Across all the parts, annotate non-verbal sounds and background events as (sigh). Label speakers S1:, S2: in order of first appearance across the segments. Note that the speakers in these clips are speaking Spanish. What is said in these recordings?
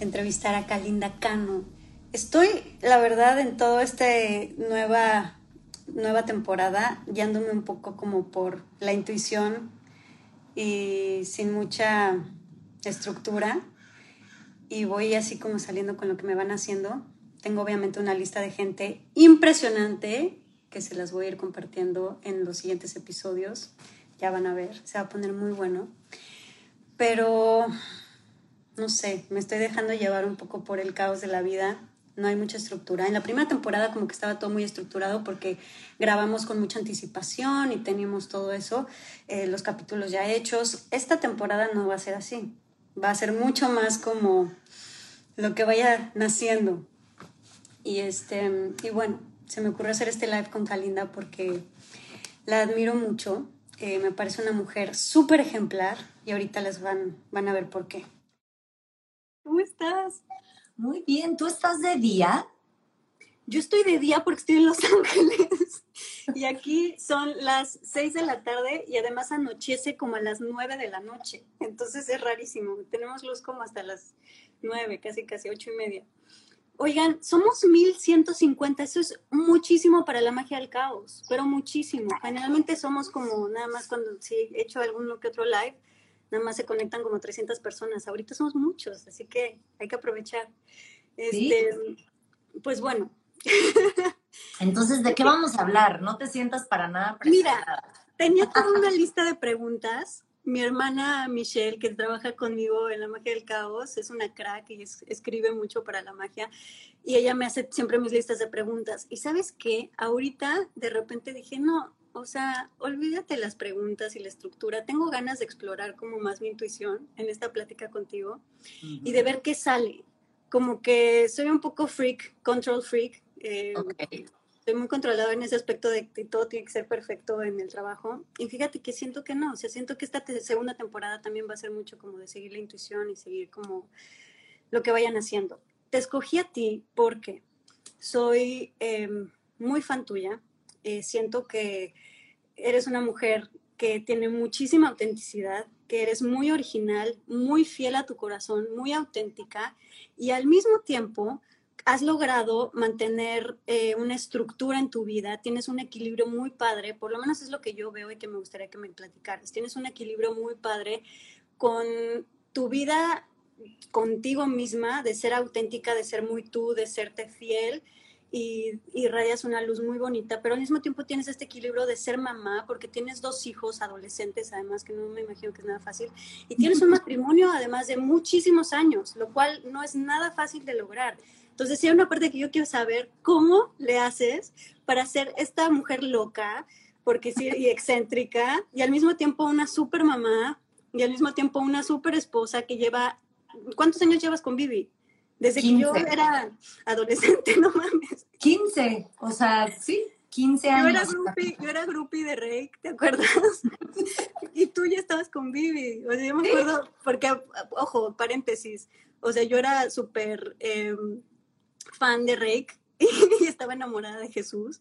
S1: entrevistar a Kalinda Cano. Estoy, la verdad, en toda esta nueva, nueva temporada, yéndome un poco como por la intuición y sin mucha estructura. Y voy así como saliendo con lo que me van haciendo. Tengo obviamente una lista de gente impresionante que se las voy a ir compartiendo en los siguientes episodios. Ya van a ver, se va a poner muy bueno. Pero no sé, me estoy dejando llevar un poco por el caos de la vida. No hay mucha estructura. En la primera temporada como que estaba todo muy estructurado porque grabamos con mucha anticipación y teníamos todo eso, eh, los capítulos ya hechos. Esta temporada no va a ser así. Va a ser mucho más como lo que vaya naciendo. Y, este, y bueno, se me ocurrió hacer este live con Kalinda porque la admiro mucho. Eh, me parece una mujer súper ejemplar y ahorita les van, van a ver por qué. ¿Cómo estás?
S2: Muy bien, ¿tú estás de día?
S1: Yo estoy de día porque estoy en Los (laughs) Ángeles y aquí son las 6 de la tarde y además anochece como a las 9 de la noche. Entonces es rarísimo. Tenemos luz como hasta las 9, casi casi 8 y media. Oigan, somos 1150, eso es muchísimo para la magia del caos, pero muchísimo. Generalmente somos como nada más cuando si he hecho algún que otro live, nada más se conectan como 300 personas. Ahorita somos muchos, así que hay que aprovechar. Este, Pues bueno. (laughs)
S2: Entonces, ¿de qué vamos a hablar? No te sientas para nada
S1: Mira, tenía (laughs) toda una lista de preguntas. Mi hermana Michelle, que trabaja conmigo en la magia del caos, es una crack y escribe mucho para la magia. Y ella me hace siempre mis listas de preguntas. Y sabes qué? Ahorita de repente dije, no, o sea, olvídate las preguntas y la estructura. Tengo ganas de explorar como más mi intuición en esta plática contigo y de ver qué sale. Como que soy un poco freak, control freak. Eh, Estoy muy controlado en ese aspecto de que todo tiene que ser perfecto en el trabajo. Y fíjate que siento que no. O sea, siento que esta segunda temporada también va a ser mucho como de seguir la intuición y seguir como lo que vayan haciendo. Te escogí a ti porque soy em, muy fan tuya eh, siento que eres una mujer que tiene muchísima autenticidad, que eres muy original, muy fiel a tu corazón, muy auténtica y al mismo tiempo has logrado mantener eh, una estructura en tu vida, tienes un equilibrio muy padre, por lo menos es lo que yo veo y que me gustaría que me platicaras, tienes un equilibrio muy padre con tu vida contigo misma, de ser auténtica, de ser muy tú, de serte fiel y irradias una luz muy bonita, pero al mismo tiempo tienes este equilibrio de ser mamá, porque tienes dos hijos adolescentes, además que no me imagino que es nada fácil, y tienes un (laughs) matrimonio además de muchísimos años, lo cual no es nada fácil de lograr. Entonces, sí hay una parte que yo quiero saber, ¿cómo le haces para ser esta mujer loca, porque sí, y excéntrica, y al mismo tiempo una super mamá, y al mismo tiempo una super esposa que lleva, ¿cuántos años llevas con Vivi? Desde que yo era adolescente, (laughs) no mames.
S2: 15, o sea, sí, 15 años.
S1: Yo era groupie, yo era groupie de Rake, ¿te acuerdas? (laughs) y tú ya estabas con Vivi. O sea, yo me acuerdo, porque, ojo, paréntesis, o sea, yo era súper em, fan de Rake (laughs) y estaba enamorada de Jesús.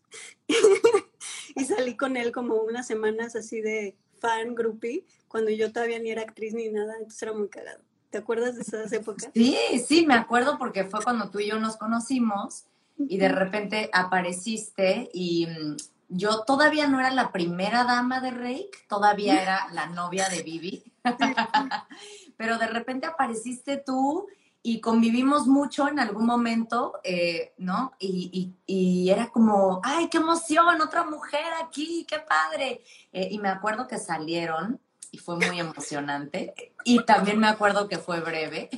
S1: y salí con él como unas semanas así de fan groupie, cuando yo todavía ni era actriz ni nada, entonces era muy cagado. ¿Te acuerdas de esas épocas?
S2: Sí, sí, me acuerdo porque fue cuando tú y yo nos conocimos y de repente apareciste y mm, yo todavía no era la primera dama de Rake, todavía era la novia de Vivi, (laughs) pero de repente apareciste tú y convivimos mucho en algún momento, eh, ¿no? Y, era como, ay, qué emoción, otra mujer aquí, qué padre. Eh, y me acuerdo que salieron y fue muy emocionante. Y también me acuerdo que fue breve.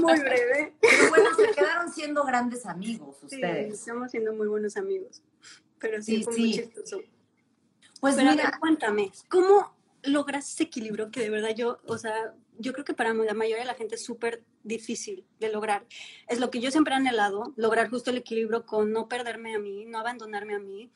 S1: Muy breve.
S2: Pero bueno, se quedaron siendo grandes amigos ustedes.
S1: Sí, estamos siendo muy buenos amigos. Pero sí, fue muy chistoso.
S2: Pues
S1: mira, cuéntame, ¿cómo, logras ese equilibrio que de verdad yo, o sea, yo creo que para la mayoría de la gente es súper difícil de lograr. Es lo que yo siempre he anhelado, lograr justo el equilibrio con no perderme a mí, no abandonarme a mí.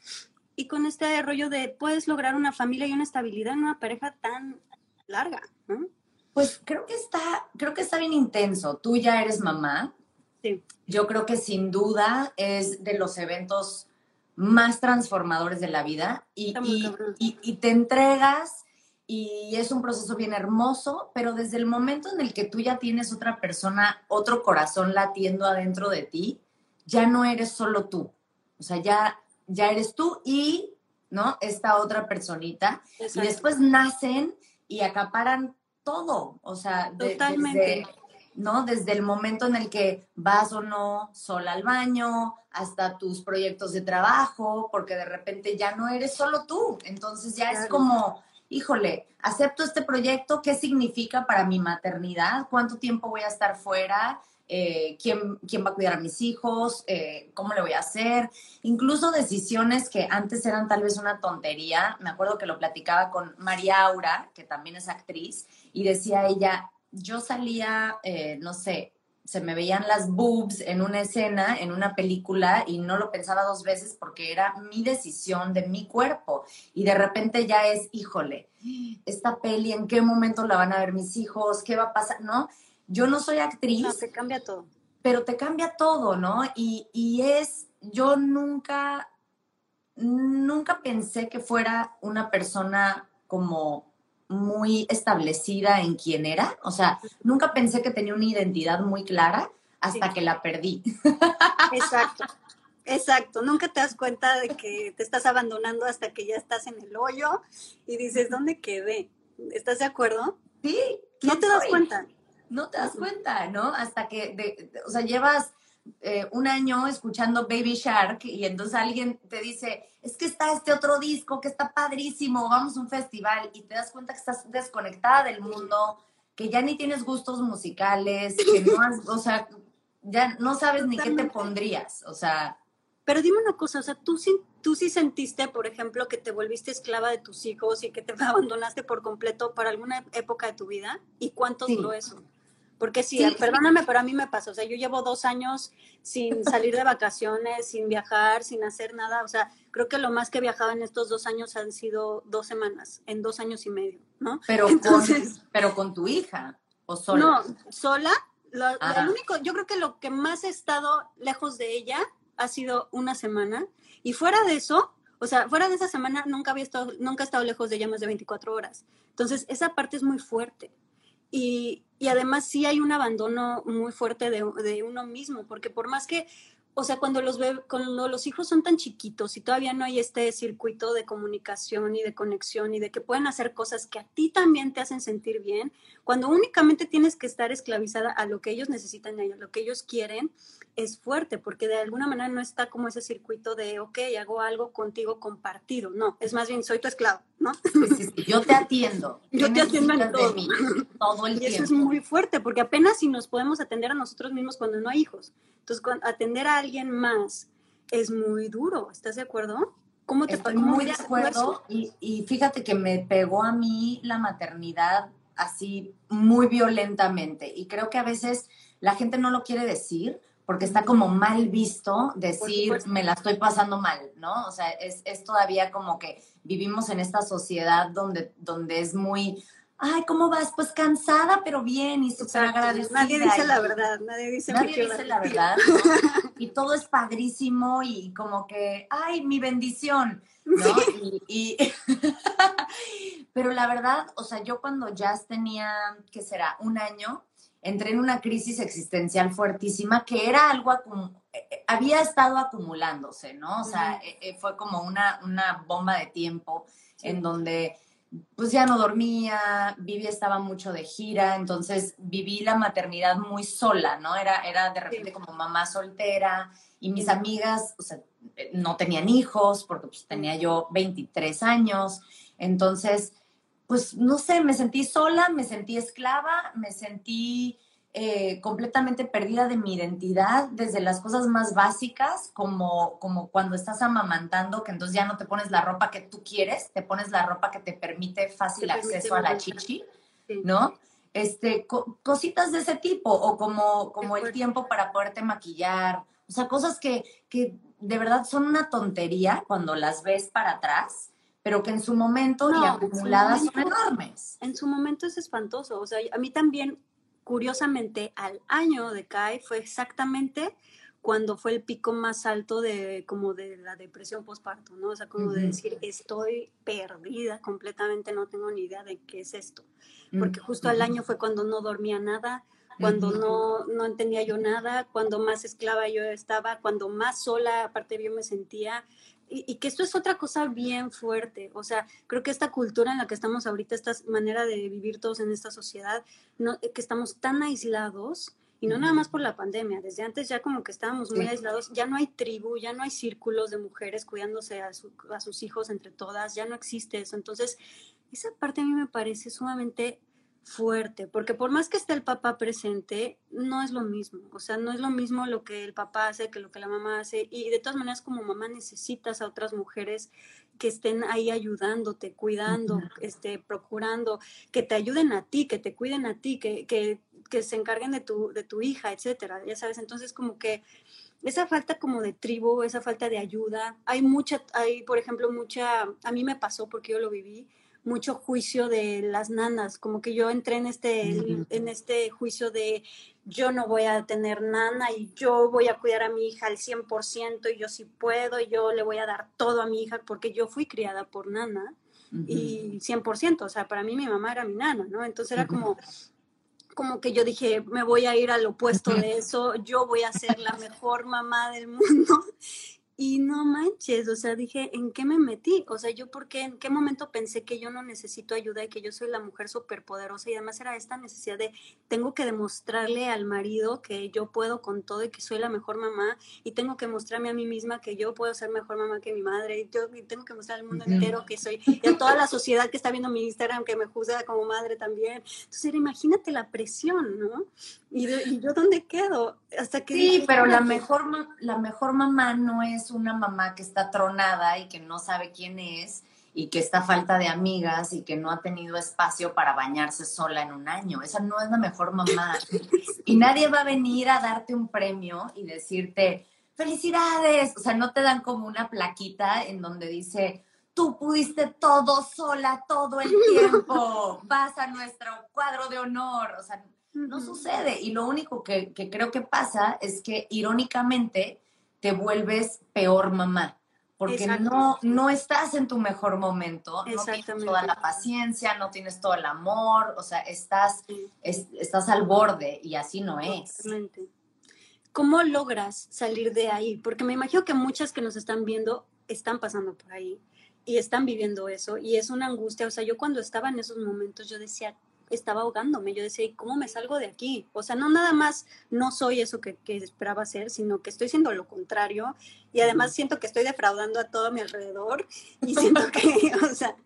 S1: Y con este rollo de puedes lograr una familia y una estabilidad en una pareja tan larga, ¿no?
S2: Pues creo que está, creo que está bien intenso. Tú ya eres mamá.
S1: Sí.
S2: Yo creo que sin duda es de los eventos más transformadores de la vida y, y, y, y te entregas y es un proceso bien hermoso, pero desde el momento en el que tú ya tienes otra persona, otro corazón latiendo adentro de ti, ya no eres solo tú. O sea, ya, ya eres tú y, ¿no? Esta otra personita. Y después nacen y acaparan todo. O sea,
S1: Totalmente.
S2: Desde, ¿no? Desde el momento en el que vas o no sola al baño, hasta tus proyectos de trabajo, porque de repente ya no eres solo tú. Entonces ya claro. es como híjole, acepto este proyecto, ¿qué significa para mi maternidad? ¿Cuánto tiempo voy a estar fuera? Eh, ¿quién, ¿quién, va a cuidar a mis hijos? Eh, ¿Cómo le voy a hacer? Incluso decisiones que antes eran tal vez una tontería. Me acuerdo que lo platicaba con María Aura, que también es actriz, y decía ella, yo salía, eh, no sé, se me veían las boobs en una escena, en una película, y no lo pensaba dos veces porque era mi decisión de mi cuerpo. Y de repente ya es, híjole, esta peli, ¿en qué momento la van a ver mis hijos? ¿Qué va a pasar? ¿No? Yo no soy actriz.
S1: No, te cambia todo.
S2: Pero te cambia todo, ¿no? Y, y es, yo nunca, nunca pensé que fuera una persona como muy establecida en quién era. O sea, nunca pensé que tenía una identidad muy clara hasta sí. que la perdí.
S1: Exacto. Exacto, nunca te das cuenta de que te estás abandonando hasta que ya estás en el hoyo y dices, ¿dónde quedé? ¿Estás de acuerdo?
S2: Sí.
S1: No te das cuenta.
S2: No te das cuenta, ¿no? Hasta que, de, de, o sea, llevas eh, un año escuchando Baby Shark y entonces alguien te dice, es que está este otro disco que está padrísimo, vamos a un festival y te das cuenta que estás desconectada del mundo, que ya ni tienes gustos musicales, que no has, o sea, ya no sabes ni qué te pondrías, o sea.
S1: Pero dime una cosa, o sea, tú sí, tú sí sentiste, por ejemplo, que te volviste esclava de tus hijos y que te (laughs) abandonaste por completo para alguna época de tu vida, ¿y cuánto sí. duró eso? Porque sí, sí, perdóname, pero a mí me pasa. O sea, yo llevo dos años sin salir de vacaciones, sin viajar, sin hacer nada. O sea, creo que lo más que he viajado en estos dos años han sido dos semanas, en dos años y medio, ¿no?
S2: Pero, (laughs) Entonces, con, pero con tu hija o sola.
S1: No, sola. Lo, lo único, yo creo que lo que más he estado lejos de ella ha sido una semana. Y fuera de eso, o sea, fuera de esa semana nunca había estado, nunca he estado lejos de ella más de 24 horas. Entonces, esa parte es muy fuerte. Y, y, además sí hay un abandono muy fuerte de, uno mismo, porque por más que, o sea, cuando los, cuando los hijos son tan chiquitos y todavía no hay este circuito de comunicación y de conexión y de que pueden hacer cosas que a ti también te hacen sentir bien, cuando únicamente tienes que estar esclavizada a lo que ellos necesitan y a lo que ellos quieren, es fuerte, porque de alguna manera no está como ese circuito de, ok, hago algo contigo compartido, no, es más bien, soy tu esclavo, ¿no?
S2: Sí, sí, yo te atiendo. (laughs)
S1: Yo te atiendo en todo.
S2: Mí, todo el
S1: y
S2: tiempo.
S1: eso es muy fuerte, porque apenas si nos podemos atender a nosotros mismos cuando no hay hijos. Entonces, atender a alguien más es muy duro, ¿estás de acuerdo?
S2: ¿Cómo te Estoy muy de acuerdo y, y fíjate que me pegó a mí la maternidad así muy violentamente y creo que a veces la gente no lo quiere decir porque está como mal visto decir me la estoy pasando mal, ¿no? O sea, es, es, todavía como que vivimos en esta sociedad donde, donde es muy, ay, ¿cómo vas? Pues cansada, pero bien y súper agradecida.
S1: Nadie dice la verdad, nadie dice,
S2: nadie dice la verdad. ¿no? (laughs) y todo es padrísimo y como que, ay, mi bendición, ¿no? Y, y (laughs) pero la verdad, o sea, yo cuando ya tenía, ¿qué será? Un año, entré en una crisis existencial fuertísima que era algo, había estado acumulándose, ¿no? O sea, uh -huh. fue como una, una bomba de tiempo sí. en donde pues ya no dormía, Vivi estaba mucho de gira, entonces viví la maternidad muy sola, ¿no? Era, era de repente sí. como mamá soltera y mis amigas, o sea, no tenían hijos porque pues tenía yo 23 años, entonces pues no sé, me sentí sola, me sentí esclava, me sentí eh, completamente perdida de mi identidad, desde las cosas más básicas, como, como cuando estás amamantando, que entonces ya no te pones la ropa que tú quieres, te pones la ropa que te permite fácil acceso a la chichi, ¿no? Este, cositas de ese tipo, o como, como el tiempo para poderte maquillar, o sea, cosas que, que de verdad son una tontería cuando las ves para atrás, pero que en su momento y acumuladas son enormes.
S1: En su momento es espantoso. O sea, a mí también curiosamente, al año de CAE fue exactamente cuando fue el pico más alto de como de la depresión postparto, ¿no? O sea, como de decir, estoy perdida completamente, no tengo ni idea de qué es esto. Porque justo al año fue cuando no dormía nada, cuando no, no entendía yo nada, cuando más esclava yo estaba, cuando más sola, aparte yo me sentía, y, que esto es otra cosa bien fuerte. O sea, creo que esta cultura en la que estamos ahorita, esta manera de vivir todos en esta sociedad, no, que estamos tan aislados, y no nada más por la pandemia, desde antes ya como que estábamos muy aislados, ya no hay tribu, ya no hay círculos de mujeres cuidándose a, a sus hijos entre todas, ya no existe eso. Entonces, esa parte a mí me parece sumamente fuerte, porque por más que esté el papá presente, no es lo mismo, o sea, no es lo mismo lo que el papá hace que lo que la mamá hace, y de todas maneras como mamá necesitas a otras mujeres que estén ahí ayudándote, cuidando, este, procurando, que te ayuden a ti, que te cuiden a ti, que, que, que se encarguen de tu, de tu hija, etcétera, ya sabes, entonces como que esa falta como de tribu, esa falta de ayuda, hay mucha, hay por ejemplo mucha, a mí me pasó porque yo lo viví, mucho juicio de las nanas, como que yo entré en este, en este juicio de yo no voy a tener nana y yo voy a cuidar a mi hija al 100% y yo sí puedo y yo le voy a dar todo a mi hija porque yo fui criada por nana y 100%, o sea, para mí mi mamá era mi nana, ¿no? Entonces era como, como que yo dije, me voy a ir al opuesto de eso, yo voy a ser la mejor mamá del mundo y no manches, o sea, dije, ¿en qué me metí? O sea, yo, ¿por qué? ¿En qué momento pensé que yo no necesito ayuda y que yo soy la mujer superpoderosa? Y además era esta necesidad de, tengo que demostrarle al marido que yo puedo con todo y que soy la mejor mamá. Y tengo que mostrarme a mí misma que yo puedo ser mejor mamá que mi madre. Y, yo, tengo que mostrar al mundo entero que soy, y a toda la sociedad que está viendo mi Instagram que me juzga como madre también. Entonces, imagínate la presión, ¿no? ¿Y, yo dónde quedo? Hasta que...
S2: Sí, pero la mejor, la mejor mamá no es una mamá que está tronada y que no sabe quién es y que está falta de amigas y que no ha tenido espacio para bañarse sola en un año. Esa no es la mejor mamá. Y nadie va a venir a darte un premio y decirte, felicidades. O sea, no te dan como una plaquita en donde dice, tú pudiste todo sola todo el tiempo, (laughs) vas a nuestro cuadro de honor. O sea, no sucede. Y lo único que, que creo que pasa es que irónicamente te vuelves peor mamá. Porque no, no estás en tu mejor momento, no tienes toda la paciencia, no tienes todo el amor, o sea, estás, estás al borde y así no es.
S1: ¿Cómo logras salir de ahí? Porque me imagino que muchas que nos están viendo están pasando por ahí y están viviendo eso y es una angustia. O sea, yo cuando estaba en esos momentos yo decía, estaba ahogándome. Yo decía, ¿cómo me salgo de aquí? O sea, no nada más no soy eso que, esperaba ser, sino que estoy siendo lo contrario y además siento que estoy defraudando a todo mi alrededor y siento que, (laughs) o sea,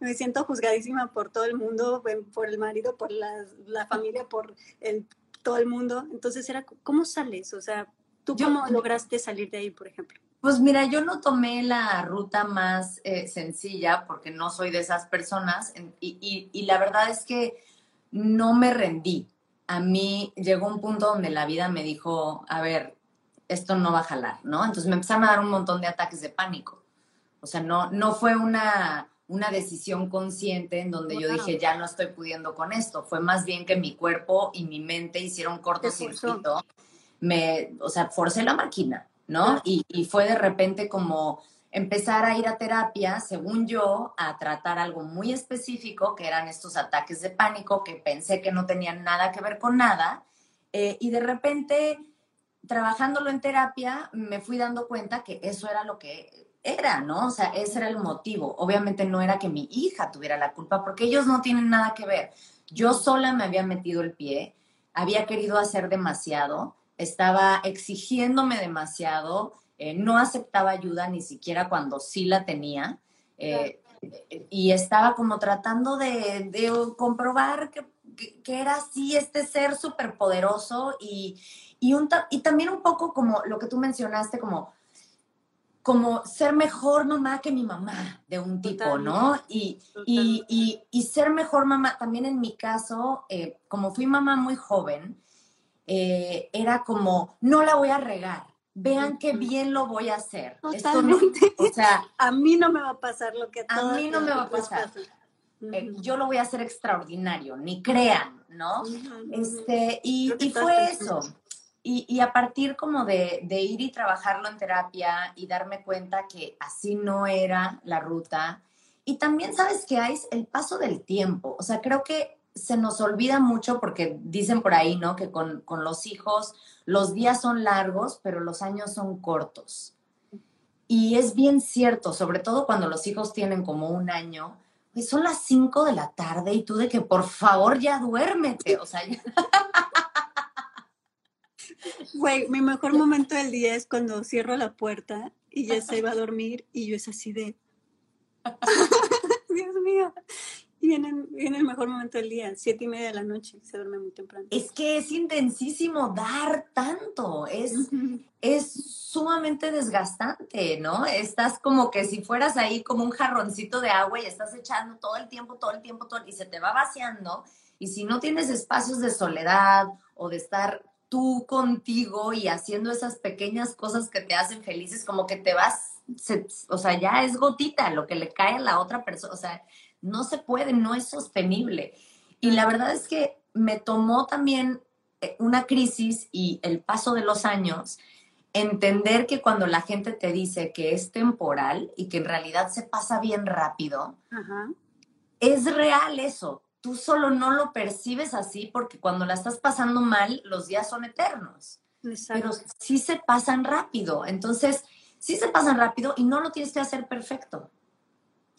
S1: me siento juzgadísima por todo el mundo, por el marido, por la, la familia, por el, todo el mundo. Entonces era, ¿cómo sales? O sea, ¿tú cómo lograste salir de ahí, por ejemplo?
S2: Pues mira, yo no tomé la ruta más eh, sencilla porque no soy de esas personas y, y, y, la verdad es que no me rendí. A mí llegó un punto donde la vida me dijo, a ver, esto no va a jalar, ¿no? Entonces me empezaron a dar un montón de ataques de pánico. O sea, no, no fue una, una decisión consciente en donde yo dije, ya no estoy pudiendo con esto. Fue más bien que mi cuerpo y mi mente hicieron cortocircuito. Me, o sea, forcé la máquina, ¿no? Y, y fue de repente como empezar a ir a terapia, según yo, a tratar algo muy específico, que eran estos ataques de pánico, que pensé que no tenían nada que ver con nada. Eh, y de repente, trabajándolo en terapia, me fui dando cuenta que eso era lo que era, ¿no? O sea, ese era el motivo. Obviamente no era que mi hija tuviera la culpa, porque ellos no tienen nada que ver. Yo sola me había metido el pie, había querido hacer demasiado, estaba exigiéndome demasiado, eh, no aceptaba ayuda ni siquiera cuando sí la tenía. Eh, y estaba como tratando de, comprobar que que, era así este ser súper poderoso y, y, un, y también un poco como lo que tú mencionaste, como como ser mejor mamá que mi mamá de un tipo, ¿no? Y, y, y, ser mejor mamá, también en mi caso, eh, como fui mamá muy joven, eh, era como, no la voy a regar, vean qué bien lo voy a hacer.
S1: Totalmente. o sea, a mí no me va a pasar lo que
S2: a, mí no me va a pasar. Eh, yo lo voy a hacer extraordinario, ni crean, ¿no? Este, y, y fue eso. Y, a partir como de, ir y trabajarlo en terapia y darme cuenta que así no era la ruta. Y también sabes que hay el paso del tiempo. O sea, creo que se nos olvida mucho porque dicen por ahí, ¿no? Que con, los hijos los días son largos, pero los años son cortos. Y es bien cierto, sobre todo cuando los hijos tienen como un año, pues son las 5 de la tarde y tú de que por favor ya duérmete, o sea, ya... (laughs)
S1: Güey, mi mejor momento del día es cuando cierro la puerta y ya se va a dormir y yo es así de... (laughs) Dios mío. Viene, viene, el mejor momento del día, siete y media de la noche, se duerme muy temprano.
S2: Es que es intensísimo dar tanto, es, es sumamente desgastante, ¿no? Estás como que si fueras ahí como un jarroncito de agua y estás echando todo el tiempo, todo el tiempo, todo, y se te va vaciando. Y si no tienes espacios de soledad o de estar tú contigo y haciendo esas pequeñas cosas que te hacen felices, como que te vas, o sea, ya es gotita lo que le cae a la otra persona, o sea, no se puede, no es sostenible. Y la verdad es que me tomó también eh, una crisis y el paso de los años, entender que cuando la gente te dice que es temporal y que en realidad se pasa bien rápido, es real eso tú solo no lo percibes así porque cuando la estás pasando mal, los días son eternos. Pero sí se pasan rápido. Entonces, sí se pasan rápido y no lo tienes que hacer perfecto.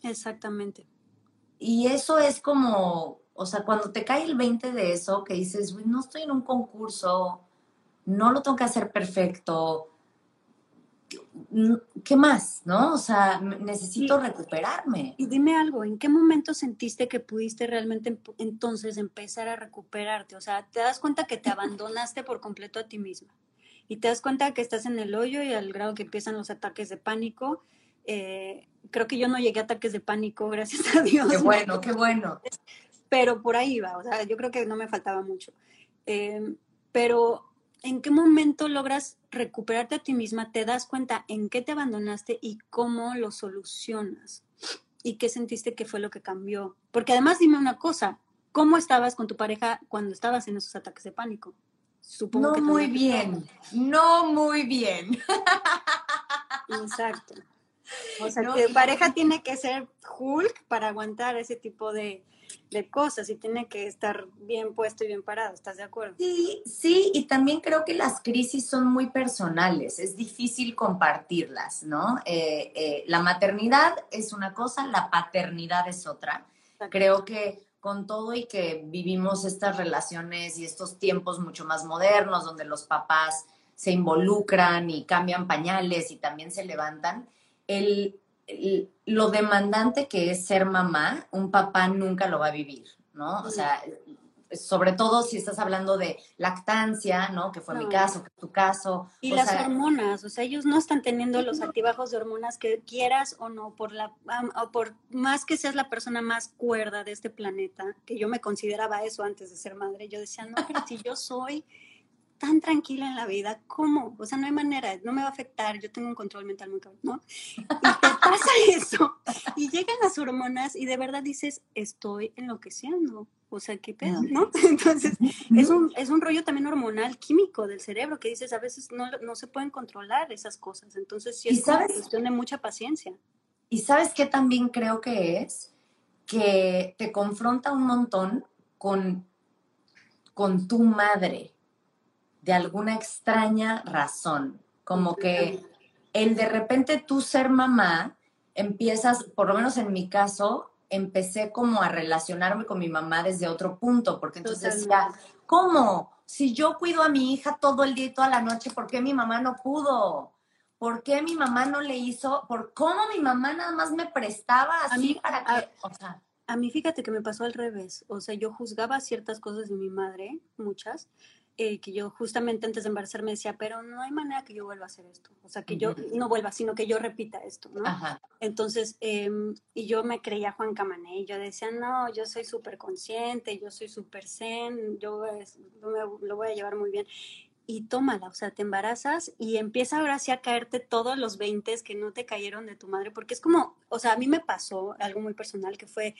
S1: Exactamente.
S2: Y eso es como, o sea, cuando te cae el 20 de eso, que dices, no estoy en un concurso, no lo tengo que hacer perfecto, ¿qué más? ¿No? O sea, necesito recuperarme.
S1: Y dime algo, ¿en qué momento sentiste que pudiste realmente entonces empezar a recuperarte? O sea, te das cuenta que te abandonaste por completo a ti misma y te das cuenta que estás en el hoyo y al grado que empiezan los ataques de pánico. Eh, creo que yo no llegué a ataques de pánico, (laughs) gracias a Dios.
S2: Qué bueno, qué bueno.
S1: Pero por ahí va, o sea, yo creo que no me faltaba mucho. Eh, pero ¿en qué momento logras recuperarte a ti misma? Te das cuenta en qué te abandonaste y cómo lo solucionas. ¿Y qué sentiste que fue lo que cambió? Porque además dime una cosa, ¿cómo estabas con tu pareja cuando estabas en esos ataques de pánico?
S2: Supongo no muy bien, no muy bien. (laughs)
S1: Exacto. O sea, tu pareja tiene que ser Hulk para aguantar ese tipo de, de cosas y tiene que estar bien puesto y bien parado, ¿estás de acuerdo?
S2: Sí, sí, y también creo que las crisis son muy personales, es difícil compartirlas, ¿no? Eh, eh, la maternidad es una cosa, la paternidad es otra. Creo que con todo y que vivimos estas relaciones y estos tiempos mucho más modernos, donde los papás se involucran y cambian pañales y también se levantan, el, lo demandante que es ser mamá, un papá nunca lo va a vivir, ¿no? O sea, sobre todo si estás hablando de lactancia, ¿no? Que fue mi caso, que tu caso.
S1: Y las hormonas, o sea, ellos no están teniendo los altibajos de hormonas que quieras o no, por la, o por más que seas la persona más cuerda de este planeta, que yo me consideraba eso antes de ser madre, yo decía, no, pero si yo soy tan tranquila en la vida, ¿cómo? O sea, no hay manera, no me va a afectar, yo tengo un control mental muy cabrón, ¿no? Y te pasa (laughs) eso, y llegan las hormonas y de verdad dices, estoy enloqueciendo, o sea, ¿qué pedo, no? (laughs) Entonces, es un, es un rollo también hormonal, químico del cerebro, que dices, a veces no, no se pueden controlar esas cosas, entonces sí es una cuestión de mucha paciencia.
S2: Y sabes qué también creo que es, que te confronta un montón con, con tu madre, de alguna extraña razón, como que el de repente tú ser mamá, empiezas, por lo menos en mi caso, empecé como a relacionarme con mi mamá desde otro punto, porque entonces decía, ¿cómo? Si yo cuido a mi hija todo el día y toda la noche, ¿por qué mi mamá no pudo? ¿Por qué mi mamá no le hizo? ¿Por cómo mi mamá nada más me prestaba así para que, o sea,
S1: A mí fíjate que me pasó al revés. O sea, yo juzgaba ciertas cosas de mi madre, muchas, eh, que yo justamente antes de embarazarme decía, pero no hay manera que yo vuelva a hacer esto. O sea, que yo no vuelva, sino que yo repita esto, ¿no? Entonces, em, y yo me creía Juan Camané y yo decía, no, yo soy súper consciente, yo soy súper zen, yo lo voy a llevar muy bien y tómala, o sea, te embarazas y empieza ahora sí a caerte todos los 20 que no te cayeron de tu madre, porque es como, o sea, a mí me pasó algo muy personal que fue,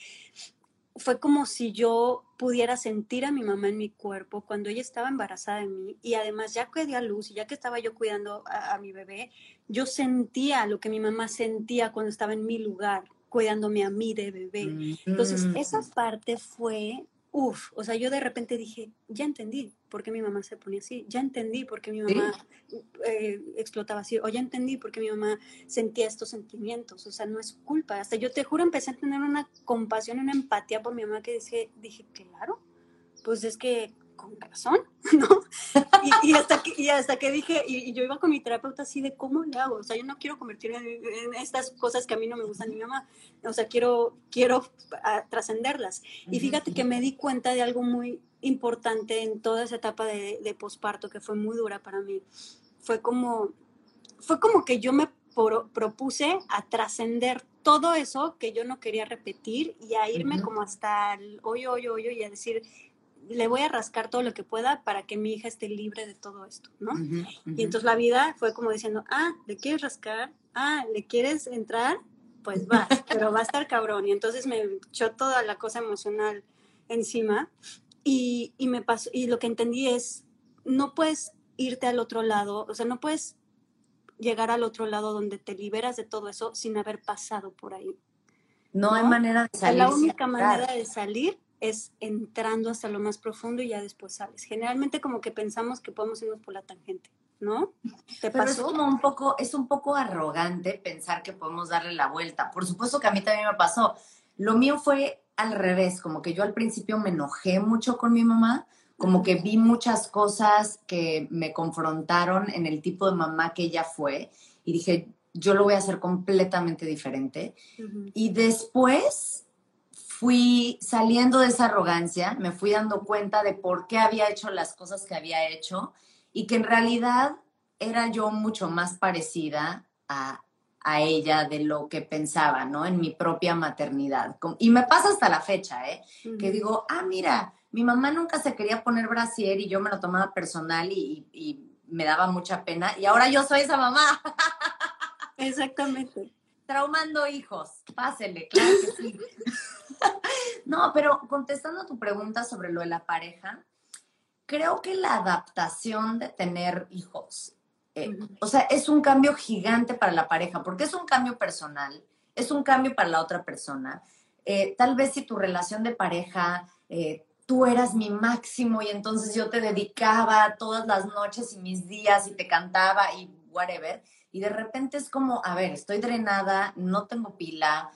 S1: fue como si yo pudiera sentir a mi mamá en mi cuerpo cuando ella estaba embarazada de mí y además ya que di a luz y ya que estaba yo cuidando a, a mi bebé, yo sentía lo que mi mamá sentía cuando estaba en mi lugar cuidándome a mí de bebé. Entonces, esa parte fue Uf, o sea, yo de repente dije, ya entendí por qué mi mamá se ponía así, ya entendí por qué mi mamá eh, explotaba así, o ya entendí por qué mi mamá sentía estos sentimientos, o sea, no es culpa. Hasta yo te juro empecé a tener una compasión, una empatía por mi mamá que dije, dije claro, pues es que con razón, (laughs) ¿no? Y, hasta, que, y hasta que dije, y, yo iba con mi terapeuta así de cómo le hago, o sea, yo no quiero convertirme en, estas cosas que a mí no me gustan mi mamá, o sea, quiero, quiero trascenderlas. Y fíjate que me di cuenta de algo muy importante en toda esa etapa de, de posparto que fue muy dura para mí. Fue como, fue como que yo me propuse a trascender todo eso que yo no quería repetir y a irme como hasta el hoyo, hoyo, hoyo y a decir, le voy a rascar todo lo que pueda para que mi hija esté libre de todo esto, ¿no? Y entonces la vida fue como diciendo, ah, ¿le quieres rascar? Ah, ¿le quieres entrar? Pues va, (laughs) pero va a estar cabrón. Y entonces me echó toda la cosa emocional encima y, y me pasó, y lo que entendí es, no puedes irte al otro lado, o sea, no puedes llegar al otro lado donde te liberas de todo eso sin haber pasado por ahí.
S2: No, hay manera de salir.
S1: La única manera de salir es entrando hasta lo más profundo y ya después sales. Generalmente como que pensamos que podemos irnos por la tangente, ¿no?
S2: ¿Te Pero es como un poco, es un poco arrogante pensar que podemos darle la vuelta. Por supuesto que a mí también me pasó. Lo mío fue al revés, como que yo al principio me enojé mucho con mi mamá, como que vi muchas cosas que me confrontaron en el tipo de mamá que ella fue y dije, yo lo voy a hacer completamente diferente. Y después fui saliendo de esa arrogancia, me fui dando cuenta de por qué había hecho las cosas que había hecho y que en realidad era yo mucho más parecida a, ella de lo que pensaba, ¿no? En mi propia maternidad. Y me pasa hasta la fecha, ¿eh? Que digo, ah, mira, mi mamá nunca se quería poner brasier y yo me lo tomaba personal y, y me daba mucha pena y ahora yo soy esa mamá. (laughs)
S1: Exactamente.
S2: Traumando hijos, pásele, claro que sí. (laughs) (laughs) no, pero contestando a tu pregunta sobre lo de la pareja, creo que la adaptación de tener hijos, eh, o sea, es un cambio gigante para la pareja, porque es un cambio personal, es un cambio para la otra persona. Eh, tal vez si tu relación de pareja, eh, tú eras mi máximo y entonces yo te dedicaba todas las noches y mis días y te cantaba y whatever, y de repente es como, a ver, estoy drenada, no tengo pila,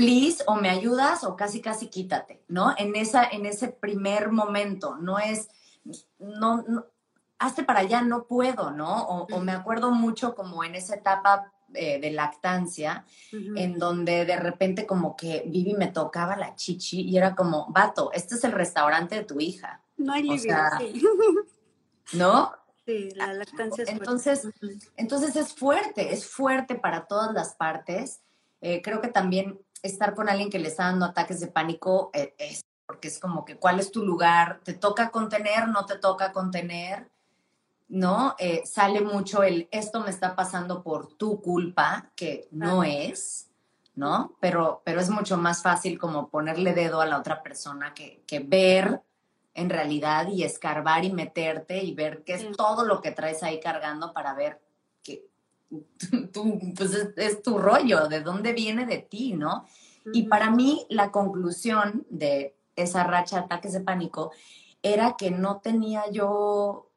S2: please, o me ayudas o casi, casi quítate, ¿no? En, esa, en ese primer momento, no es, no, hazte para allá, no puedo, ¿no? O, me acuerdo mucho como en esa etapa eh, de lactancia, en donde de repente como que Vivi me tocaba la chichi y era como, vato, este es el restaurante de tu hija.
S1: No hay o
S2: ¿No?
S1: Sí, la lactancia es
S2: entonces, entonces es fuerte, es fuerte para todas las partes. Eh, creo que también estar con alguien que le está dando ataques de pánico eh, es porque es como que cuál es tu lugar, te toca contener, no te toca contener, ¿no? Eh, sale mucho el esto me está pasando por tu culpa, que no es, ¿no? Pero, pero es mucho más fácil como ponerle dedo a la otra persona que, que ver en realidad y escarbar y meterte y ver qué es todo lo que traes ahí cargando para ver (laughs) tú, pues es, tu rollo, de dónde viene de ti, ¿no? Y para mí la conclusión de esa racha de ataques de pánico era que no tenía yo,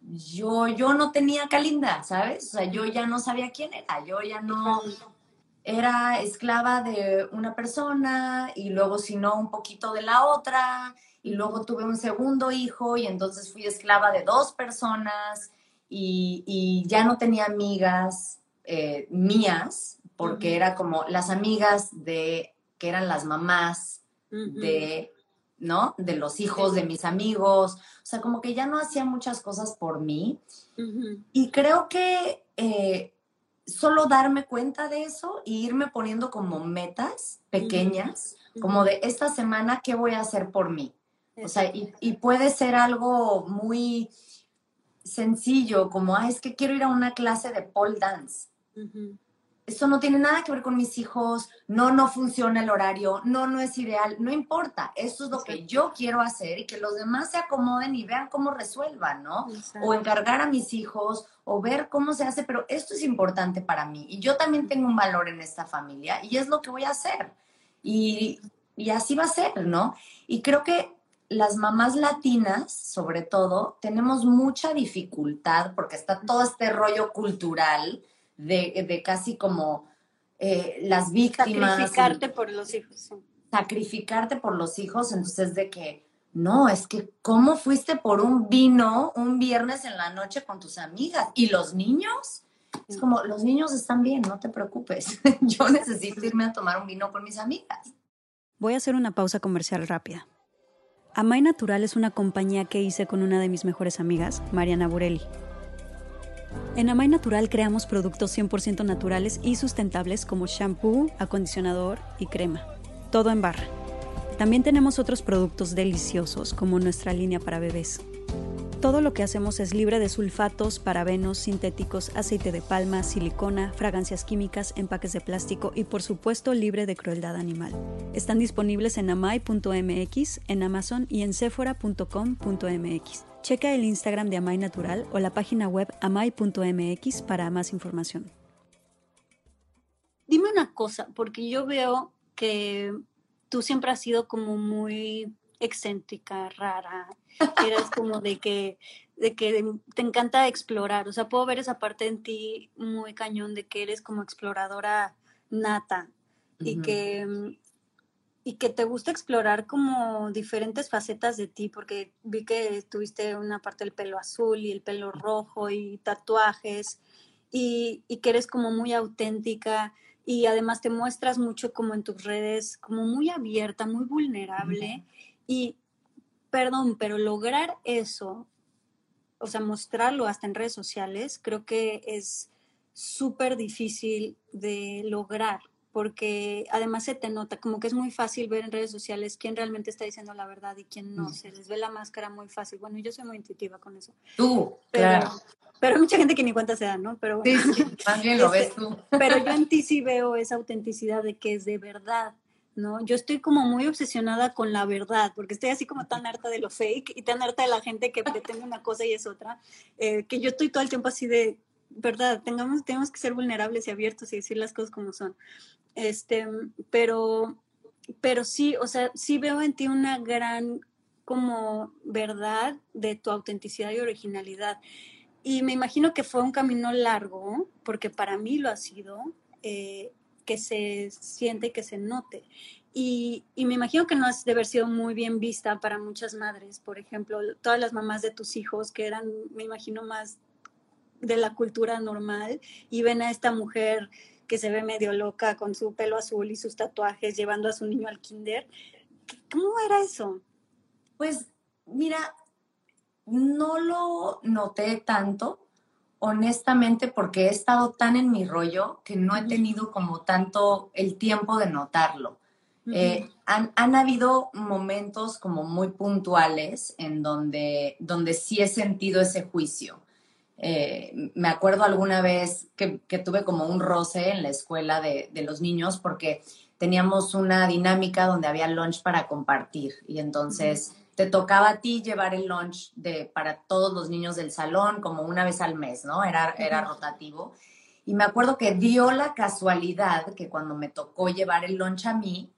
S2: yo, yo no tenía Calinda, ¿sabes? O sea, yo ya no sabía quién era, yo ya no era esclava de una persona y luego si no un poquito de la otra y luego tuve un segundo hijo y entonces fui esclava de dos personas y, ya no tenía amigas eh, mías, porque era como las amigas de que eran las mamás de, ¿no? De los hijos de mis amigos. O sea, como que ya no hacía muchas cosas por mí. Y creo que eh, solo darme cuenta de eso y irme poniendo como metas pequeñas, como de esta semana, ¿qué voy a hacer por mí? O sea, y, puede ser algo muy sencillo, como, ah, es que quiero ir a una clase de pole dance. Eso no tiene nada que ver con mis hijos, no, no funciona el horario, no, no es ideal, no importa, eso es lo que yo quiero hacer y que los demás se acomoden y vean cómo resuelvan, ¿no? O encargar a mis hijos o ver cómo se hace, pero esto es importante para mí y yo también tengo un valor en esta familia y es lo que voy a hacer. Y, y así va a ser, ¿no? Y creo que las mamás latinas, sobre todo, tenemos mucha dificultad porque está todo este rollo cultural de, casi como eh, las víctimas.
S1: Sacrificarte por los hijos.
S2: Sacrificarte por los hijos, entonces de que, no, es que, ¿cómo fuiste por un vino un viernes en la noche con tus amigas? ¿Y los niños? Es como, los niños están bien, no te preocupes. (laughs) Yo necesito irme a tomar un vino con mis amigas.
S3: Voy a hacer una pausa comercial rápida. Amay Natural es una compañía que hice con una de mis mejores amigas, Mariana Burelli. En Amay Natural creamos productos 100% naturales y sustentables como shampoo, acondicionador y crema. Todo en barra. También tenemos otros productos deliciosos como nuestra línea para bebés. Todo lo que hacemos es libre de sulfatos, parabenos, sintéticos, aceite de palma, silicona, fragancias químicas, empaques de plástico y por supuesto libre de crueldad animal. Están disponibles en amai.mx, en Amazon y en sephora.com.mx. Checa el Instagram de Amai Natural o la página web amai.mx para más información.
S1: Dime una cosa, porque yo veo que tú siempre has sido como muy excéntrica, rara, eres como de que, de que te encanta explorar, o sea, puedo ver esa parte en ti muy cañón de que eres como exploradora nata y que y que te gusta explorar como diferentes facetas de ti, porque vi que tuviste una parte del pelo azul y el pelo rojo y tatuajes, y, y, que eres como muy auténtica y además te muestras mucho como en tus redes, como muy abierta, muy vulnerable. Y, perdón, pero lograr eso, o sea, mostrarlo hasta en redes sociales, creo que es súper difícil de lograr, porque además se te nota, como que es muy fácil ver en redes sociales quién realmente está diciendo la verdad y quién no, se les ve la máscara muy fácil. Bueno, yo soy muy intuitiva con eso.
S2: Tú,
S1: pero,
S2: claro.
S1: Pero mucha gente que ni cuenta se da, ¿no? Pero
S2: sí, sí, (laughs) también lo ves tú.
S1: Pero yo en (laughs) ti sí veo esa autenticidad de que es de verdad. ¿No? Yo estoy como muy obsesionada con la verdad, porque estoy así como tan harta de lo fake y tan harta de la gente que pretende una cosa y es otra, eh, que yo estoy todo el tiempo así de, verdad, tengamos, tenemos que ser vulnerables y abiertos y decir las cosas como son. Este, pero, pero sí, o sea, sí veo en ti una gran como verdad de tu autenticidad y originalidad. Y me imagino que fue un camino largo, porque para mí lo ha sido, eh, que se siente y que se note. Y, y, me imagino que no has de haber sido muy bien vista para muchas madres, por ejemplo, todas las mamás de tus hijos que eran, me imagino, más de la cultura normal y ven a esta mujer que se ve medio loca con su pelo azul y sus tatuajes llevando a su niño al kinder. ¿Cómo era eso?
S2: Pues mira, no lo noté tanto, honestamente, porque he estado tan en mi rollo que no he tenido como tanto el tiempo de notarlo. Eh, han, han, habido momentos como muy puntuales en donde, donde sí he sentido ese juicio. Eh, me acuerdo alguna vez que, que, tuve como un roce en la escuela de, de, los niños porque teníamos una dinámica donde había lunch para compartir y entonces te tocaba a ti llevar el lunch de, para todos los niños del salón como una vez al mes, ¿no? Era, era rotativo. Y me acuerdo que dio la casualidad que cuando me tocó llevar el lunch a mí,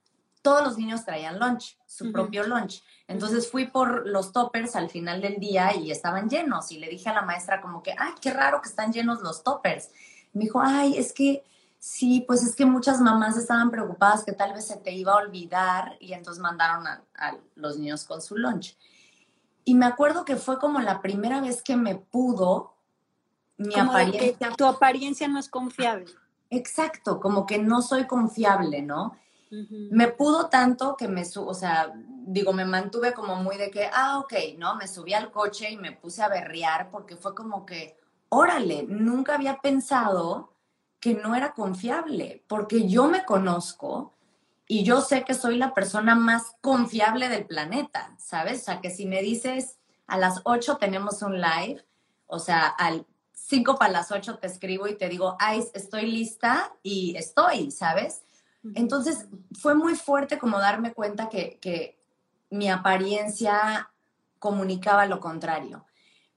S2: todos los niños traían lunch, su propio lunch. Entonces fui por los toppers al final del día y estaban llenos. Y le dije a la maestra como que, ay, qué raro que están llenos los toppers. me dijo, ay, es que Sí, pues es que muchas mamás estaban preocupadas que tal vez se te iba a olvidar y entonces mandaron a, los niños con su lunch. Y me acuerdo que fue como la primera vez que me pudo mi apariencia.
S1: tu apariencia no es confiable.
S2: Exacto, como que no soy confiable, ¿no? Me pudo tanto que me, o sea, digo, me mantuve como muy de que, ah, ok, ¿no? Me subí al coche y me puse a berrear porque fue como que, órale, nunca había pensado que no era confiable, porque yo me conozco y yo sé que soy la persona más confiable del planeta, ¿sabes? O sea, que si me dices a las 8 tenemos un live, o sea, al 5 para las 8 te escribo y te digo, ay, estoy lista y estoy, ¿sabes? Entonces fue muy fuerte como darme cuenta que, que mi apariencia comunicaba lo contrario.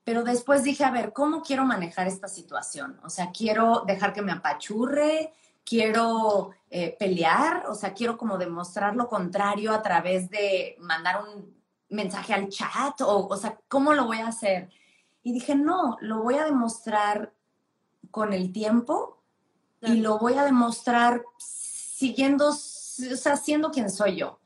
S2: Pero después dije, a ver, ¿cómo quiero manejar esta situación? O sea, quiero dejar que me apachurre, quiero eh, pelear, o sea, quiero como demostrar lo contrario a través de mandar un mensaje al chat, o, o sea, ¿cómo lo voy a hacer? Y dije, no, lo voy a demostrar con el tiempo y lo voy a demostrar siguiendo, o sea, siendo quien soy yo,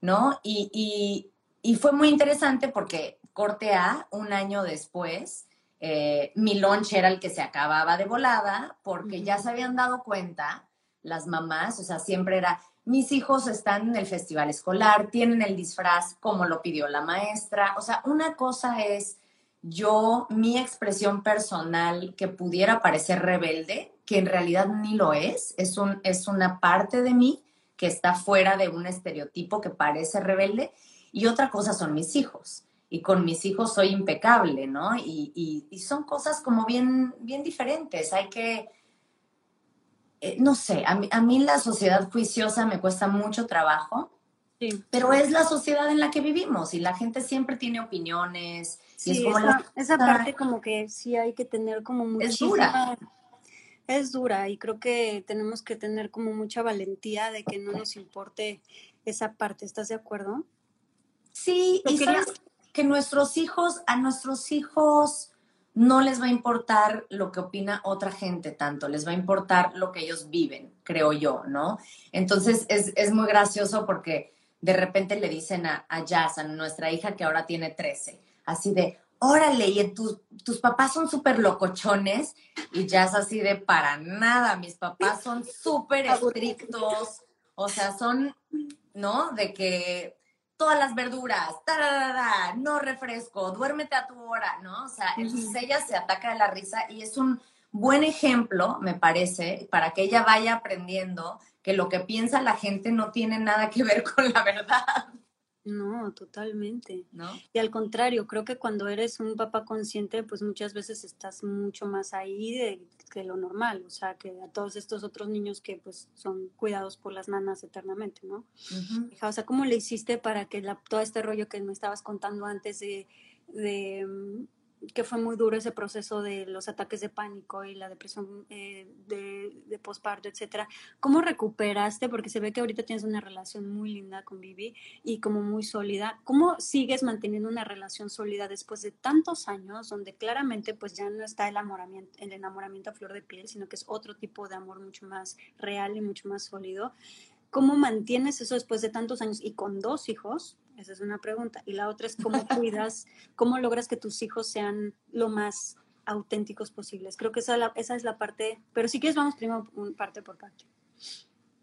S2: ¿no? Y, y, y fue muy interesante porque corte A, un año después, eh, mi lunch era el que se acababa de volada porque ya se habían dado cuenta las mamás, o sea, siempre era, mis hijos están en el festival escolar, tienen el disfraz como lo pidió la maestra, o sea, una cosa es yo, mi expresión personal que pudiera parecer rebelde, que en realidad ni lo es, es, un, es una parte de mí que está fuera de un estereotipo que parece rebelde, y otra cosa son mis hijos. Y con mis hijos soy impecable, ¿no? Y, y son cosas como bien, bien diferentes. Hay que, eh, no sé, a mí, la sociedad juiciosa me cuesta mucho trabajo, pero es la sociedad en la que vivimos y la gente siempre tiene opiniones.
S1: Sí, esa, parte como que sí hay que tener como muchísima... Es dura. Es dura y creo que tenemos que tener como mucha valentía de que no nos importe esa parte. ¿Estás de acuerdo?
S2: Sí, y sabes que nuestros hijos, a nuestros hijos no les va a importar lo que opina otra gente tanto, les va a importar lo que ellos viven, creo yo, ¿no? Entonces es, muy gracioso porque de repente le dicen a, a Jazz, a nuestra hija que ahora tiene 13, así de, órale, y tus papás son súper locochones y Jazz así de, para nada, mis papás son súper estrictos, o sea, son, ¿no? De que todas las verduras, no refresco, duérmete a tu hora, ¿no? O sea, entonces ella se ataca de la risa y es un buen ejemplo, me parece, para que ella vaya aprendiendo que lo que piensa la gente no tiene nada que ver (laughs) con la verdad.
S1: No, totalmente. ¿No? Y al contrario, creo que cuando eres un papá consciente, pues muchas veces estás mucho más ahí de, que lo normal, o sea, que a todos estos otros niños que pues son cuidados por las nanas eternamente, ¿no? O sea, ¿cómo le hiciste para que la, todo este rollo que me estabas contando antes de, de mm, que fue muy duro ese proceso de los ataques de pánico y la depresión eh, de, de posparto, etcétera. ¿Cómo recuperaste? Porque se ve que ahorita tienes una relación muy linda con Vivi y como muy sólida. ¿Cómo sigues manteniendo una relación sólida después de tantos años donde claramente pues ya no está el enamoramiento, el enamoramiento a flor de piel, sino que es otro tipo de amor mucho más real y mucho más sólido? ¿Cómo mantienes eso después de tantos años y con dos hijos? Esa es una pregunta. Y la otra es cómo cuidas, (laughs) cómo logras que tus hijos sean lo más auténticos posibles. Creo que esa, es la parte, pero si quieres vamos primero parte por parte.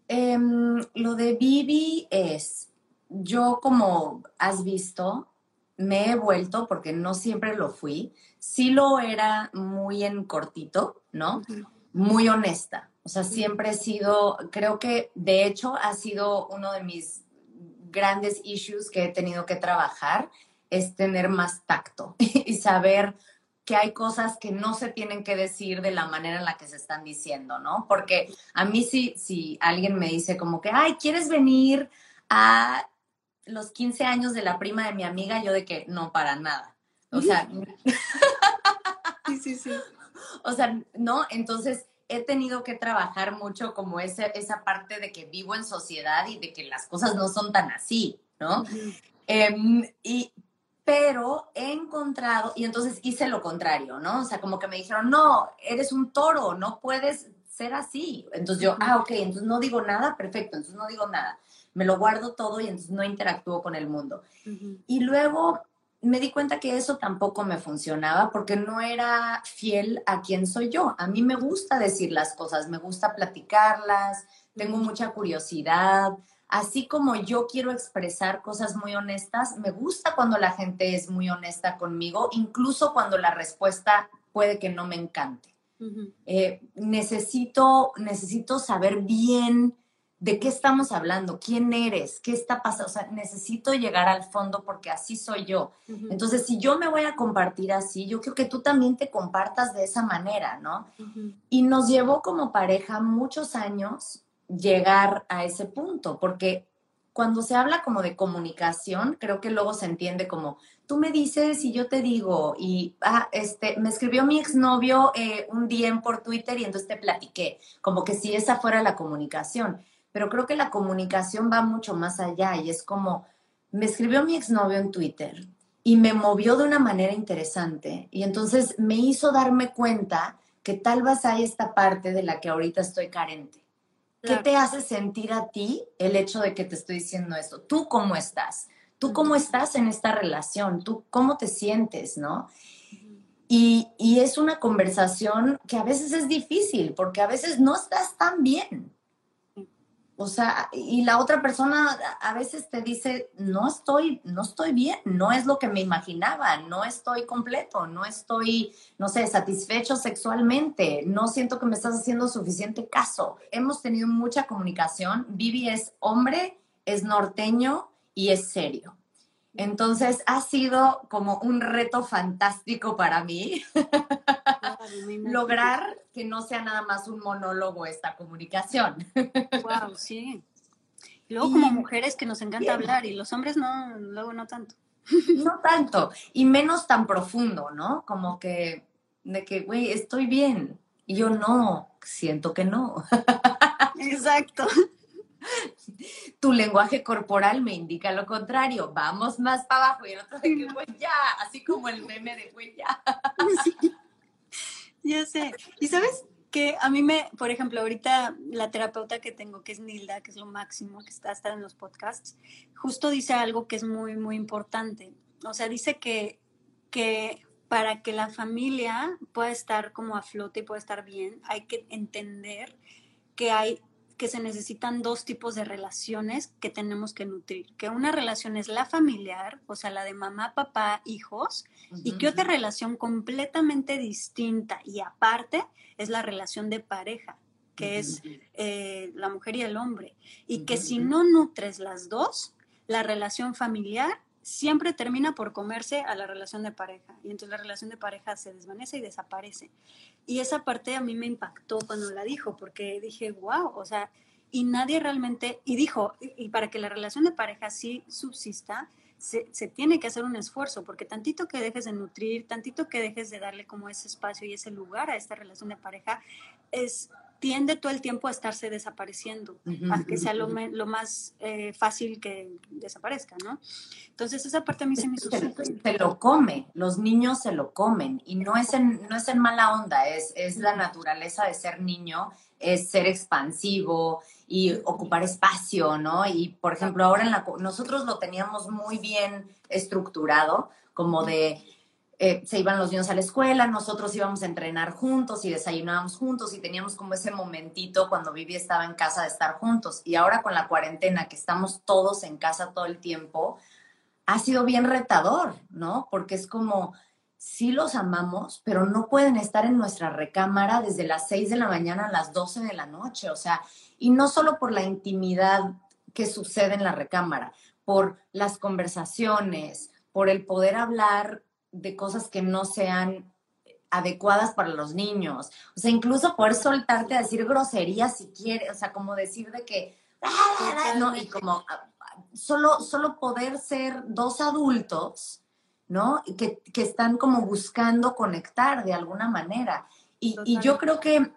S2: Em, lo de Vivi es, yo como has visto, me he vuelto, porque no siempre lo fui, sí lo era muy en cortito, ¿no? Muy honesta. O sea, siempre he sido, creo que de hecho ha sido uno de mis grandes issues que he tenido que trabajar es tener más tacto (laughs) y saber que hay cosas que no se tienen que decir de la manera en la que se están diciendo, ¿no? Porque a mí si, si alguien me dice como que, ay, ¿quieres venir a los 15 años de la prima de mi amiga? Yo de que no, para nada. O sea, (laughs) sí, sí, sí. O sea, ¿no? Entonces, he tenido que trabajar mucho como ese, esa parte de que vivo en sociedad y de que las cosas no son tan así, ¿no? Em, y, pero he encontrado, y entonces hice lo contrario, ¿no? O sea, como que me dijeron, no, eres un toro, no puedes ser así. Entonces yo, ah, ok, entonces no digo nada, perfecto, entonces no digo nada. Me lo guardo todo y entonces no interactúo con el mundo. Y luego me di cuenta que eso tampoco me funcionaba porque no era fiel a quien soy yo. A mí me gusta decir las cosas, me gusta platicarlas, tengo mucha curiosidad, así como yo quiero expresar cosas muy honestas, me gusta cuando la gente es muy honesta conmigo, incluso cuando la respuesta puede que no me encante. Eh, necesito, necesito saber bien de qué estamos hablando, quién eres, qué está pasando. O sea, necesito llegar al fondo porque así soy yo. Entonces, si yo me voy a compartir así, yo creo que tú también te compartas de esa manera, ¿no? Y nos llevó como pareja muchos años llegar a ese punto, porque cuando se habla como de comunicación, creo que luego se entiende como, tú me dices y yo te digo, y ah, este, me escribió mi exnovio eh, un día por Twitter y entonces te platiqué, como que si esa fuera la comunicación. Pero creo que la comunicación va mucho más allá y es como, me escribió mi exnovio en Twitter y me movió de una manera interesante y entonces me hizo darme cuenta que tal vez hay esta parte de la que ahorita estoy carente ¿Qué te hace sentir a ti el hecho de que te estoy diciendo esto? ¿Tú cómo estás? ¿Tú cómo estás en esta relación? ¿Tú cómo te sientes, no? Y, y, es una conversación que a veces es difícil porque a veces no estás tan bien. O sea, y la otra persona a veces te dice, no estoy, no estoy bien, no es lo que me imaginaba, no estoy completo, no estoy, no sé, satisfecho sexualmente, no siento que me estás haciendo suficiente caso. Hemos tenido mucha comunicación. Vivi es hombre, es norteño y es serio. Entonces ha sido como un reto fantástico para mí (laughs) lograr que no sea nada más un monólogo esta comunicación. (laughs)
S1: Wow, sí. luego como mujeres que nos encanta hablar y los hombres no, luego no tanto.
S2: No tanto, y menos tan profundo, ¿no? Como que, de que, güey, estoy bien. Y yo no, siento que no. (laughs)
S1: Exacto
S2: tu lenguaje corporal me indica lo contrario, vamos más para abajo y el otro de que güey ya, así como el meme de güey ya.
S1: Ya sé. Y sabes que a mí me, por ejemplo, ahorita la terapeuta que tengo, que es Nilda, que es lo máximo, que está hasta en los podcasts, justo dice algo que es muy, muy importante. O sea, dice que, que para que la familia pueda estar como a flote y pueda estar bien, hay que entender que hay que se necesitan dos tipos de relaciones que tenemos que nutrir, que una relación es la familiar, o sea, la de mamá, papá, hijos, y que otra relación completamente distinta y aparte es la relación de pareja, que es eh, la mujer y el hombre, y que si no nutres las dos, la relación familiar siempre termina por comerse a la relación de pareja, y entonces la relación de pareja se desvanece y desaparece. Y esa parte a mí me impactó cuando la dijo, porque dije, wow, o sea, y nadie realmente, y dijo, y para que la relación de pareja sí subsista, se, se, tiene que hacer un esfuerzo, porque tantito que dejes de nutrir, tantito que dejes de darle como ese espacio y ese lugar a esta relación de pareja, es tiende todo el tiempo a estarse desapareciendo, a que sea lo, lo más eh, fácil que desaparezca, ¿no? Entonces esa parte a mí se me hizo...
S2: Se, lo come, los niños se lo comen y no es en, no es en mala onda, es, es la naturaleza de ser niño, es ser expansivo y ocupar espacio, ¿no? Y por ejemplo, ahora en la, nosotros lo teníamos muy bien estructurado, como de eh, se iban los niños a la escuela, nosotros íbamos a entrenar juntos y desayunábamos juntos y teníamos como ese momentito cuando Vivi estaba en casa de estar juntos. Y ahora con la cuarentena, que estamos todos en casa todo el tiempo, ha sido bien retador, ¿no? Porque es como, sí los amamos, pero no pueden estar en nuestra recámara desde las 6 de la mañana a las 12 de la noche, o sea, y no solo por la intimidad que sucede en la recámara, por las conversaciones, por el poder hablar de cosas que no sean adecuadas para los niños. O sea, incluso poder soltarte a decir groserías si quieres, o sea, como decir de que, no, y como ah, solo, solo poder ser dos adultos, ¿no? Que, que están como buscando conectar de alguna manera. Y, y, yo creo que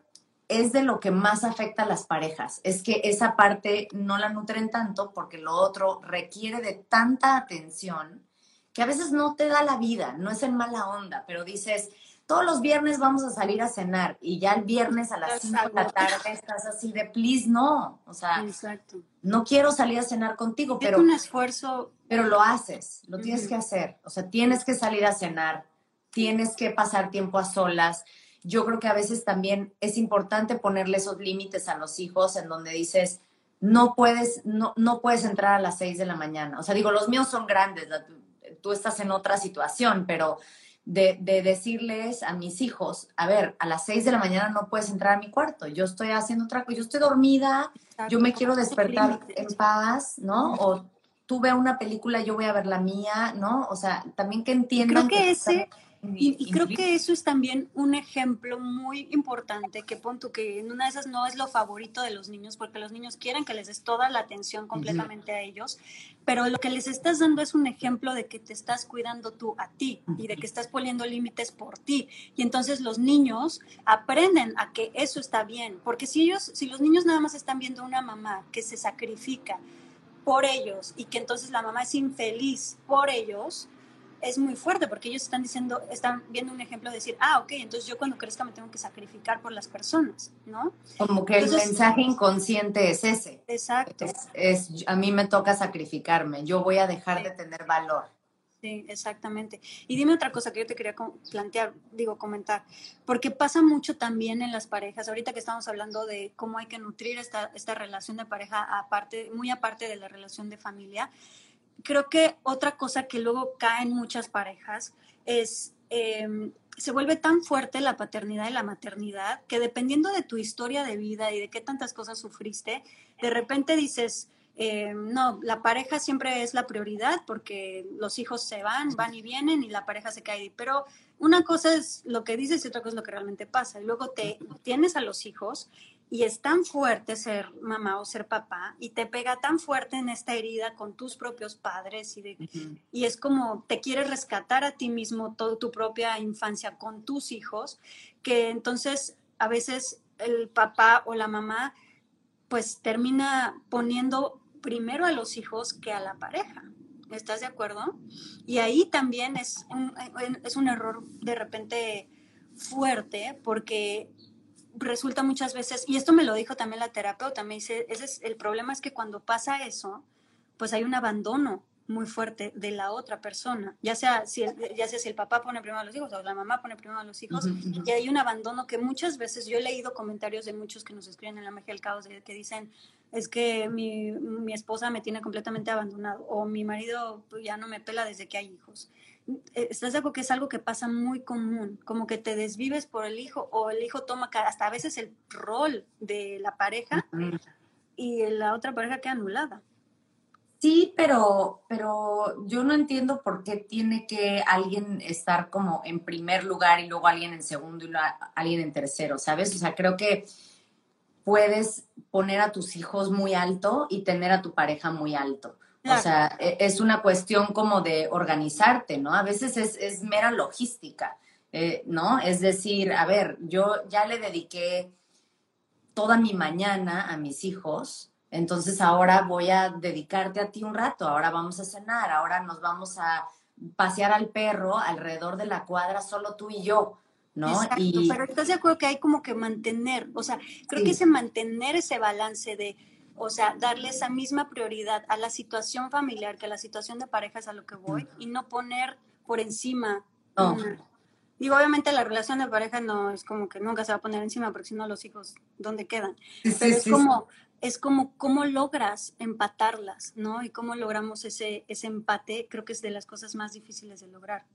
S2: es de lo que más afecta a las parejas, es que esa parte no la nutren tanto porque lo otro requiere de tanta atención que a veces no te da la vida, no es en mala onda, pero dices, todos los viernes vamos a salir a cenar y ya el viernes a las 5 de la tarde estás así de, please, no, o sea, no quiero salir a cenar contigo, pero...
S1: Es un esfuerzo.
S2: Pero lo haces, lo tienes que hacer, o sea, tienes que salir a cenar, tienes que pasar tiempo a solas. Yo creo que a veces también es importante ponerle esos límites a los hijos en donde dices, no puedes, no, no puedes entrar a las 6 de la mañana. O sea, digo, los míos son grandes, tú estás en otra situación, pero de, de, decirles a mis hijos, a ver, a las 6 de la mañana no puedes entrar a mi cuarto, yo estoy haciendo otra cosa, yo estoy dormida, yo me quiero despertar (laughs) en paz, ¿no? O tú ve una película, yo voy a ver la mía, ¿no? O sea, también que entiendan.
S1: Creo que, ese, y, creo que eso es también un ejemplo muy importante que pon tú que en una de esas no es lo favorito de los niños, porque los niños quieren que les des toda la atención completamente a ellos, pero lo que les estás dando es un ejemplo de que te estás cuidando tú a ti y de que estás poniendo límites por ti. Y entonces los niños aprenden a que eso está bien, porque si ellos, si los niños nada más están viendo una mamá que se sacrifica por ellos y que entonces la mamá es infeliz por ellos, es muy fuerte porque ellos están diciendo, están viendo un ejemplo de decir, ah, ok, entonces yo cuando crezca me tengo que sacrificar por las personas, ¿no?
S2: Como que el mensaje inconsciente es ese.
S1: Exacto.
S2: Es, a mí me toca sacrificarme, yo voy a dejar de tener valor.
S1: Sí, exactamente. Y dime otra cosa que yo te quería plantear, digo, comentar, porque pasa mucho también en las parejas, ahorita que estamos hablando de cómo hay que nutrir esta, esta relación de pareja aparte, muy aparte de la relación de familia, creo que otra cosa que luego cae en muchas parejas es, em, se vuelve tan fuerte la paternidad y la maternidad que dependiendo de tu historia de vida y de qué tantas cosas sufriste, de repente dices, em, no, la pareja siempre es la prioridad porque los hijos se van, van y vienen y la pareja se cae. Pero una cosa es lo que dices y otra cosa es lo que realmente pasa. Y luego te tienes a los hijos y es tan fuerte ser mamá o ser papá y te pega tan fuerte en esta herida con tus propios padres y, y es como te quieres rescatar a ti mismo toda tu propia infancia con tus hijos, que entonces a veces el papá o la mamá pues termina poniendo primero a los hijos que a la pareja. ¿Estás de acuerdo? Y ahí también es un, es un error de repente fuerte porque resulta muchas veces, y esto me lo dijo también la terapeuta, me dice, ese es, el problema es que cuando pasa eso, pues hay un abandono muy fuerte de la otra persona, ya sea si, ya sea si el papá pone primero a los hijos o la mamá pone primero a los hijos, y hay un abandono que muchas veces, yo he leído comentarios de muchos que nos escriben en la magia del caos, que dicen, es que mi, mi esposa me tiene completamente abandonado, o mi marido pues, ya no me pela desde que hay hijos. Eh, ¿Estás de acuerdo que es algo que pasa muy común? Como que te desvives por el hijo o el hijo toma hasta a veces el rol de la pareja y la otra pareja queda anulada.
S2: Sí, pero, pero yo no entiendo por qué tiene que alguien estar como en primer lugar y luego alguien en segundo y alguien en tercero, ¿sabes? O sea, creo que puedes poner a tus hijos muy alto y tener a tu pareja muy alto. O sea, e, es una cuestión como de organizarte, ¿no? A veces es, mera logística, eh, ¿no? Es decir, a ver, yo ya le dediqué toda mi mañana a mis hijos, entonces ahora voy a dedicarte a ti un rato, ahora vamos a cenar, ahora nos vamos a pasear al perro alrededor de la cuadra, solo tú y yo. ¿no?
S1: Exacto, y... pero estás de acuerdo que hay como que mantener, o sea, creo que ese mantener ese balance de o sea, darle esa misma prioridad a la situación familiar que a la situación de pareja es a lo que voy y no poner por encima. Digo, obviamente la relación de pareja no es como que nunca se va a poner encima porque si no los hijos, ¿dónde quedan? Pero es como, es como cómo logras empatarlas, ¿no? Y cómo logramos ese, ese empate, creo que es de las cosas más difíciles de lograr.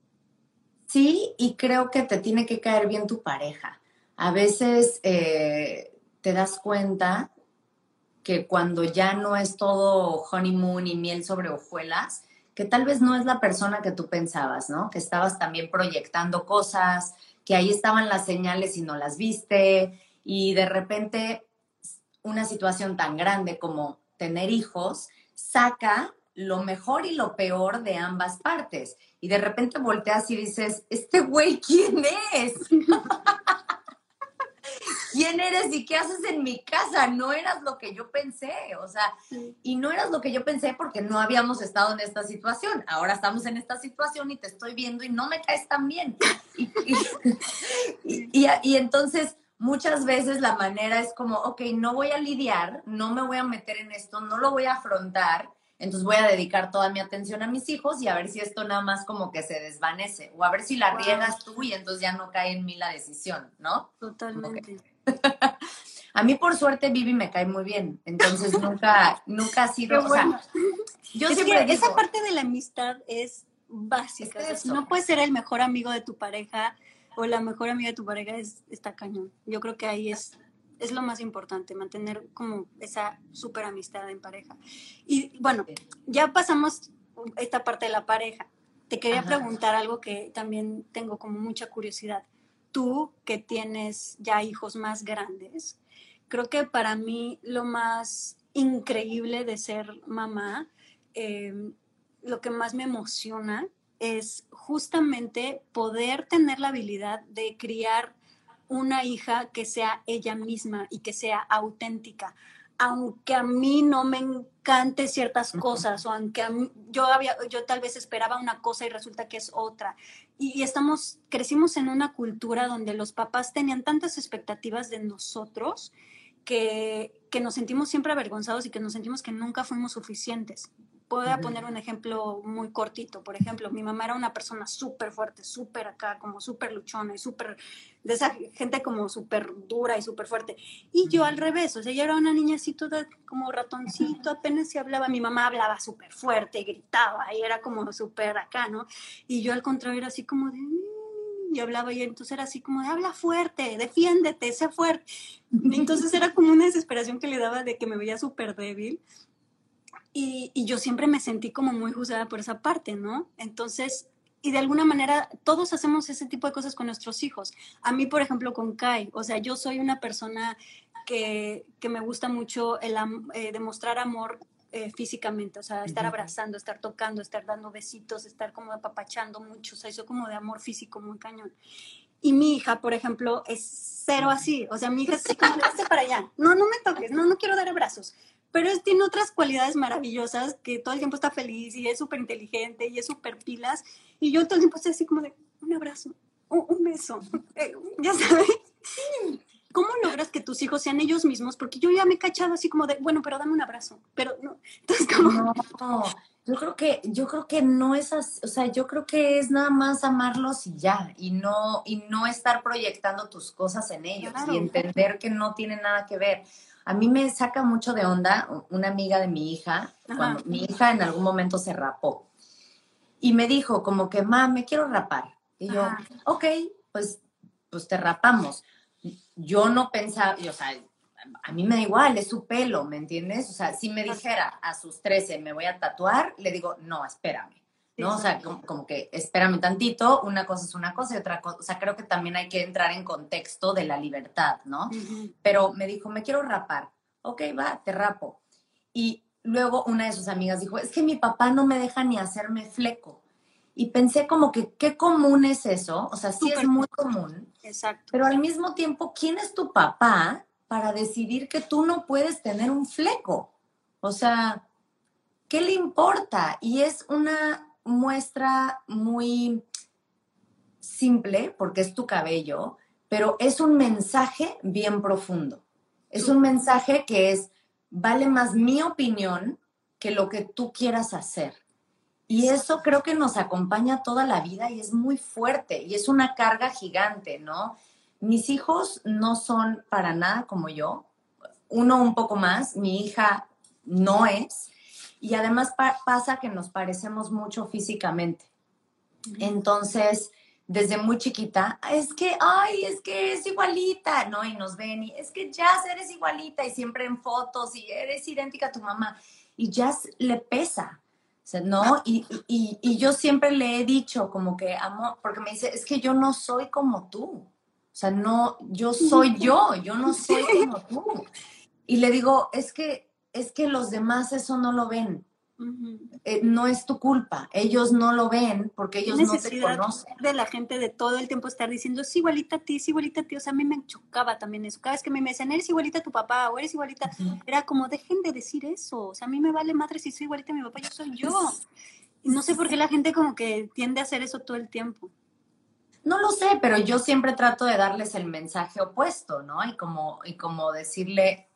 S2: Sí, y creo que te tiene que caer bien tu pareja. A veces eh, te das cuenta que cuando ya no es todo honeymoon y miel sobre hojuelas, que tal vez no es la persona que tú pensabas, ¿no? Que estabas también proyectando cosas, que ahí estaban las señales y no las viste, y de repente una situación tan grande como tener hijos saca lo mejor y lo peor de ambas partes. Y de repente volteas y dices, ¿este güey quién es? (laughs) quién eres y qué haces en mi casa, no eras lo que yo pensé, o sea, y no eras lo que yo pensé porque no habíamos estado en esta situación, ahora estamos en esta situación y te estoy viendo y no me caes tan bien. Y, y, (laughs) entonces muchas veces la manera es como, ok, no voy a lidiar, no me voy a meter en esto, no lo voy a afrontar, entonces voy a dedicar toda mi atención a mis hijos y a ver si esto nada más como que se desvanece o a ver si la riegas tú y entonces ya no cae en mí la decisión, ¿no?
S1: Totalmente. (laughs)
S2: A mí, por suerte, Vivi me cae muy bien. Entonces, nunca, (laughs) nunca ha sido.
S1: yo siempre esa parte de la amistad es básica. no puedes ser el mejor amigo de tu pareja o la mejor amiga de tu pareja, es, está cañón. Yo creo que ahí es, es lo más importante, mantener como esa súper amistad en pareja. Y bueno, ya pasamos esta parte de la pareja. Te quería preguntar algo que también tengo como mucha curiosidad. Tú que tienes ya hijos más grandes, creo que para mí lo más increíble de ser mamá, em, lo que más me emociona es justamente poder tener la habilidad de criar una hija que sea ella misma y que sea auténtica. Aunque a mí no me encante ciertas cosas o aunque yo, había, yo tal vez esperaba una cosa y resulta que es otra. Y, estamos, crecimos en una cultura donde los papás tenían tantas expectativas de nosotros que, que nos sentimos siempre avergonzados y que nos sentimos que nunca fuimos suficientes. Voy a poner un ejemplo muy cortito. Por ejemplo, mi mamá era una persona súper fuerte, súper acá, como súper luchona y súper, de esa gente como súper dura y súper fuerte. Y yo al revés, o sea, yo era una niña así toda como ratoncito, apenas se hablaba. Mi mamá hablaba súper fuerte, y gritaba y era como súper acá, ¿no? Y yo al contrario era así como de y hablaba y entonces era así como de habla fuerte, defiéndete, sé fuerte. (laughs) Entonces era como una desesperación que le daba de que me veía súper débil y, yo siempre me sentí como muy juzgada por esa parte, ¿no? Entonces, y de alguna manera todos hacemos ese tipo de cosas con nuestros hijos. A mí, por ejemplo, con Kai, o sea, yo soy una persona que, que me gusta mucho el, eh, demostrar amor eh, físicamente, o sea, estar abrazando, estar tocando, estar dando besitos, estar como apapachando mucho, o sea, eso como de amor físico muy cañón. Y mi hija, por ejemplo, es cero así, o sea, mi hija es así como, para allá, no, no me toques, no, no quiero dar abrazos pero es, tiene otras cualidades maravillosas, que todo el tiempo está feliz y es súper inteligente y es súper pilas. Y yo todo el tiempo estoy así como de un abrazo, un, un beso, (laughs) eh, ya sabes. ¿Cómo logras que tus hijos sean ellos mismos? Porque yo ya me he cachado así como de, bueno, pero dame un abrazo, pero no. Entonces, como...
S2: No, yo creo que, yo creo que no es así, o sea, yo creo que es nada más amarlos y ya, y no, y no estar proyectando tus cosas en ellos y entender que no tiene nada que ver. A mí me saca mucho de onda una amiga de mi hija, cuando mi hija en algún momento se rapó. Y me dijo como que, ma, me quiero rapar. Y yo, ok, pues, pues te rapamos. Yo no pensaba, o sea, a mí me da igual, es su pelo, ¿me entiendes? O sea, si me dijera a sus 13 me voy a tatuar, le digo, no, espérame. ¿No? O sea, como, que espérame tantito, una cosa es una cosa y otra cosa, o sea, creo que también hay que entrar en contexto de la libertad, ¿no? Pero me dijo, me quiero rapar. Ok, va, te rapo. Y luego una de sus amigas dijo, es que mi papá no me deja ni hacerme fleco. Y pensé como que qué común es eso, o sea, sí es muy común.
S1: Exacto.
S2: Pero al mismo tiempo, ¿quién es tu papá para decidir que tú no puedes tener un fleco? O sea, ¿qué le importa? Y es una muestra muy simple, porque es tu cabello, pero es un mensaje bien profundo. Es un mensaje que es, vale más mi opinión que lo que tú quieras hacer. Y eso creo que nos acompaña toda la vida y es muy fuerte y es una carga gigante, ¿no? Mis hijos no son para nada como yo, uno un poco más, mi hija no es, y además pasa que nos parecemos mucho físicamente. Entonces, desde muy chiquita, es que, ay, es que es igualita, ¿no? Y nos ven y es que ya eres igualita y siempre en fotos y eres idéntica a tu mamá. Y ya le pesa, ¿no? Y, y, y, yo siempre le he dicho como que amo, porque me dice, es que yo no soy como tú. O sea, no, yo soy (laughs) yo, yo no soy como tú. Y le digo, es que es que los demás eso no lo ven. Eh, no es tu culpa, ellos no lo ven porque ellos no te conocen.
S1: De la gente de todo el tiempo estar diciendo es igualita a ti, es igualita a ti, o sea, a mí me chocaba también eso. Cada vez que me decían eres igualita a tu papá o eres igualita, era como dejen de decir eso, o sea, a mí me vale madre si soy igualita a mi papá, yo soy yo. no sé por qué la gente como que tiende a hacer eso todo el tiempo.
S2: No lo sé, pero yo siempre trato de darles el mensaje opuesto, ¿no? Y como, y como decirle,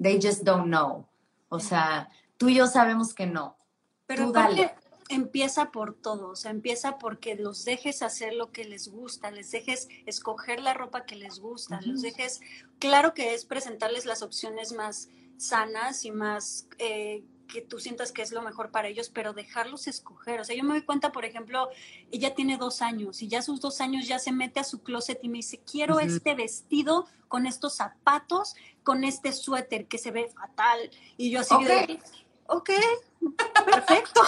S2: they just don't know. O sea, tú y yo sabemos que no.
S1: Pero dale. empieza por todo, o sea, empieza porque los dejes hacer lo que les gusta, les dejes escoger la ropa que les gusta, los dejes, claro que es presentarles las opciones más sanas y más eh, que tú sientas que es lo mejor para ellos, pero dejarlos escoger. O sea, yo me doy cuenta, por ejemplo, ella tiene dos años y ya sus dos años ya se mete a su closet y me dice, quiero este vestido con estos zapatos, con este suéter que se ve fatal. Y yo así de, ok, (laughs) perfecto.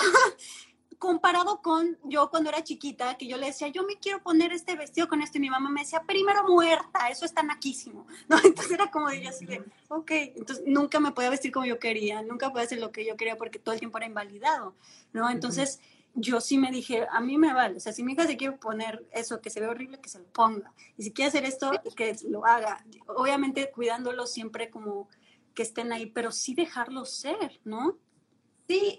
S1: Comparado con yo cuando era chiquita, que yo le decía, yo me quiero poner este vestido con esto, y mi mamá me decía, primero muerta, eso está naquísimo, (laughs) ¿no? Entonces era como de ella así de, ok, entonces nunca me podía vestir como yo quería, nunca podía hacer lo que yo quería porque todo el tiempo era invalidado, ¿no? Entonces yo sí me dije, a mí me vale, o sea, si mi hija se quiere poner eso que se ve horrible, que se lo ponga, y si quiere hacer esto, que lo haga, obviamente cuidándolo siempre como que estén ahí, pero sí dejarlo ser, ¿no?
S2: Sí,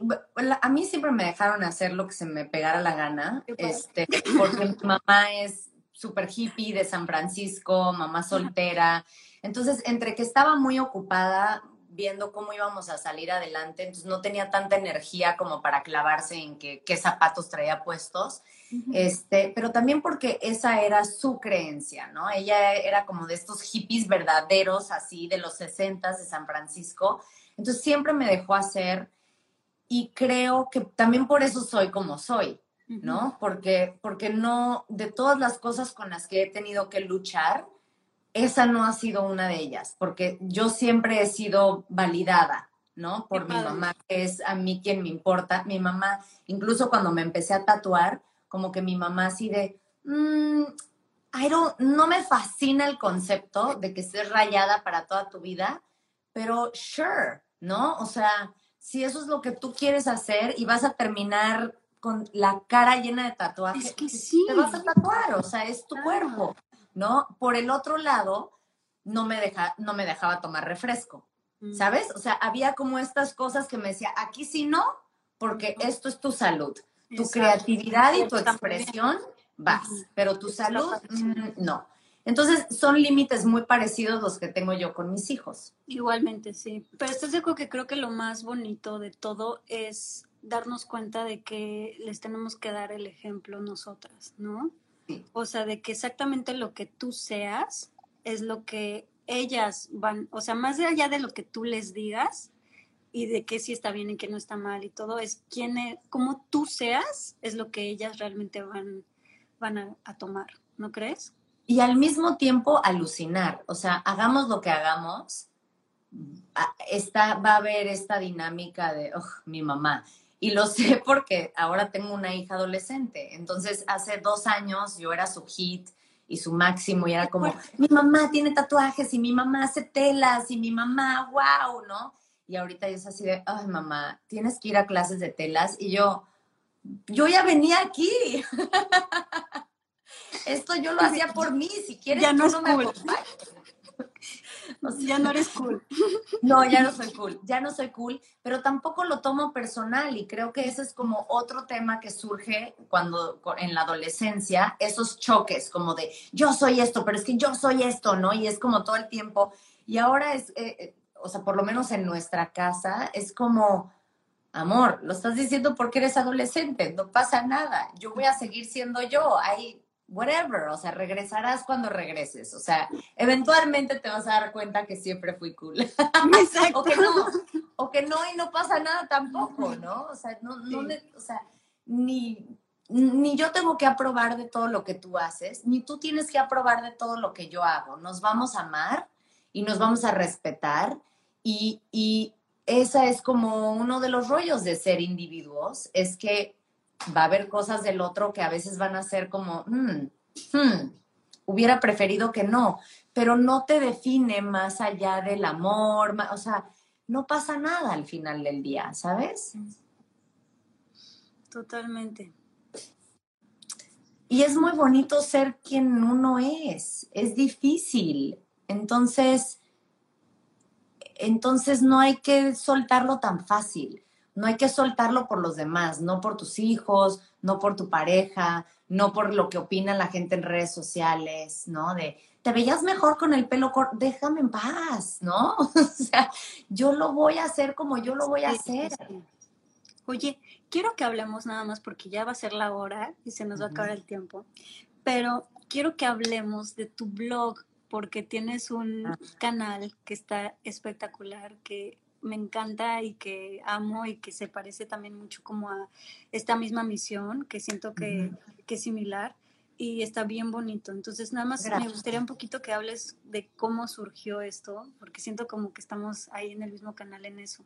S2: a mí siempre me dejaron hacer lo que se me pegara la gana, este, porque mi mamá es súper hippie de San Francisco, mamá soltera. Entonces, entre que estaba muy ocupada viendo cómo íbamos a salir adelante, entonces no tenía tanta energía como para clavarse en qué zapatos traía puestos. Este, pero también porque esa era su creencia, ¿no? Ella era como de estos hippies verdaderos, así de los 60 de San Francisco. Entonces siempre me dejó hacer y creo que también por eso soy como soy, ¿no? Porque, porque no, de todas las cosas con las que he tenido que luchar, esa no ha sido una de ellas, porque yo siempre he sido validada, ¿no? Por mi mamá, que es a mí quien me importa. Mi mamá, incluso cuando me empecé a tatuar, como que mi mamá así de, mmm, I no me fascina el concepto de que estés rayada para toda tu vida, pero sure, ¿no? O sea, si eso es lo que tú quieres hacer y vas a terminar con la cara llena de tatuajes,
S1: es que sí.
S2: te vas a tatuar, o sea, es tu cuerpo, ¿no? Por el otro lado, no me, deja, no me dejaba tomar refresco, mm. ¿sabes? O sea, había como estas cosas que me decía, aquí sí no, porque esto es tu salud, tu creatividad y tu expresión, vas, pero tu salud, mm, no. Entonces, son límites muy parecidos los que tengo yo con mis hijos.
S1: Igualmente, sí. Pero esto es algo que creo que lo más bonito de todo es darnos cuenta de que les tenemos que dar el ejemplo nosotras, ¿no? O sea, de que exactamente lo que tú seas es lo que ellas van, o sea, más allá de lo que tú les digas y de qué sí está bien y qué no está mal y todo, es quién es, cómo tú seas, es lo que ellas realmente van, van a tomar, ¿no crees?
S2: Y al mismo tiempo alucinar. O sea, hagamos lo que hagamos, está, va a haber esta dinámica de, oh, mi mamá. Y lo (laughs) sé porque ahora tengo una hija adolescente. Entonces, hace dos años yo era su hit y su máximo y era como, mi mamá tiene tatuajes y mi mamá hace telas y mi mamá, wow, ¿no? Y ahorita es así de, ay, mamá, tienes que ir a clases de telas. Y yo, yo ya venía aquí. (laughs) Esto yo lo hacía por mí, si quieres
S1: ya no, me cool. (laughs) ya no eres cool.
S2: No, ya no soy cool, ya no soy cool, pero tampoco lo tomo personal y creo que ese es como otro tema que surge cuando en la adolescencia, esos choques como de yo soy esto, pero es que yo soy esto, ¿no? Y es como todo el tiempo. Y ahora es, eh, eh, o sea, por lo menos en nuestra casa, es como, amor, lo estás diciendo porque eres adolescente, no pasa nada, yo voy a seguir siendo yo, hay whatever, o sea, regresarás cuando regreses, o sea, eventualmente te vas a dar cuenta que siempre fui cool. (laughs) o que no, o que no y no pasa nada tampoco, ¿no? O sea, no, no o sea, ni, ni yo tengo que aprobar de todo lo que tú haces, ni tú tienes que aprobar de todo lo que yo hago. Nos vamos a amar y nos vamos a respetar y, y esa es como uno de los rollos de ser individuos, es que va a haber cosas del otro que a veces van a ser como, hmm, hmm, hubiera preferido que no, pero no te define más allá del amor, o sea, no pasa nada al final del día, ¿sabes?
S1: Totalmente.
S2: Y es muy bonito ser quien uno es, es difícil. Entonces, entonces no hay que soltarlo tan fácil no hay que soltarlo por los demás, no por tus hijos, no por tu pareja, no por lo que opina la gente en redes sociales, ¿no? De, te veías mejor con el pelo corto, déjame en paz, ¿no? (laughs) o sea, yo lo voy a hacer como yo lo voy a hacer.
S1: Oye, quiero que hablemos nada más porque ya va a ser la hora y se nos va a acabar el tiempo, pero quiero que hablemos de tu blog porque tienes un ah. canal que está espectacular, que me encanta y que amo y que se parece también mucho como a esta misma misión, que siento que, que es similar y está bien bonito. Entonces, nada más me gustaría un poquito que hables de cómo surgió esto, porque siento como que estamos ahí en el mismo canal en eso.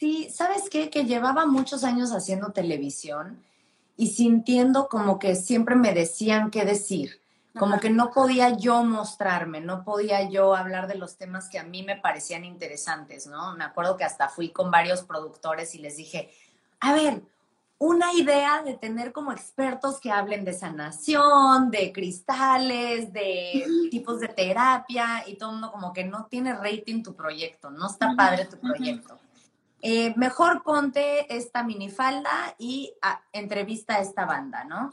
S2: Sí, ¿sabes qué? Que llevaba muchos años haciendo televisión y sintiendo como que siempre me decían qué decir, como que no podía yo mostrarme, no podía yo hablar de los temas que a mí me parecían interesantes, ¿no? Me acuerdo que hasta fui con varios productores y les dije, a ver, una idea de tener como expertos que hablen de sanación, de cristales, de tipos de terapia y todo el mundo como que no tiene rating tu proyecto, no está padre tu proyecto. Eh, mejor ponte esta minifalda y ah, entrevista a esta banda, ¿no?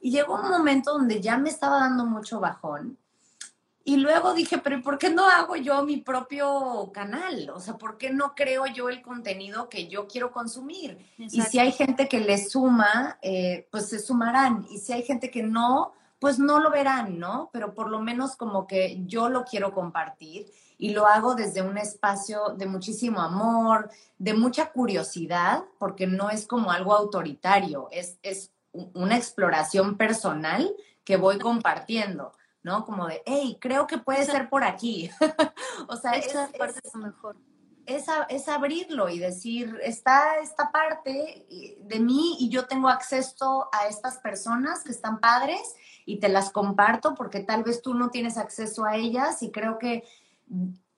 S2: Y llegó un momento donde ya me estaba dando mucho bajón. Y luego dije, pero ¿por qué no hago yo mi propio canal? O sea, ¿por qué no creo yo el contenido que yo quiero consumir? Y si hay gente que le suma, eh, pues se sumarán. Y si hay gente que no, pues no lo verán, ¿no? Pero por lo menos como que yo lo quiero compartir y lo hago desde un espacio de muchísimo amor, de mucha curiosidad, porque no es como algo autoritario, es, es una exploración personal que voy compartiendo, ¿no? Como de, hey, creo que puede ser por aquí. (laughs) o sea,
S1: parte es, mejor.
S2: Es, es, abrirlo y decir, está esta parte de mí y yo tengo acceso a estas personas que están padres y te las comparto porque tal vez tú no tienes acceso a ellas y creo que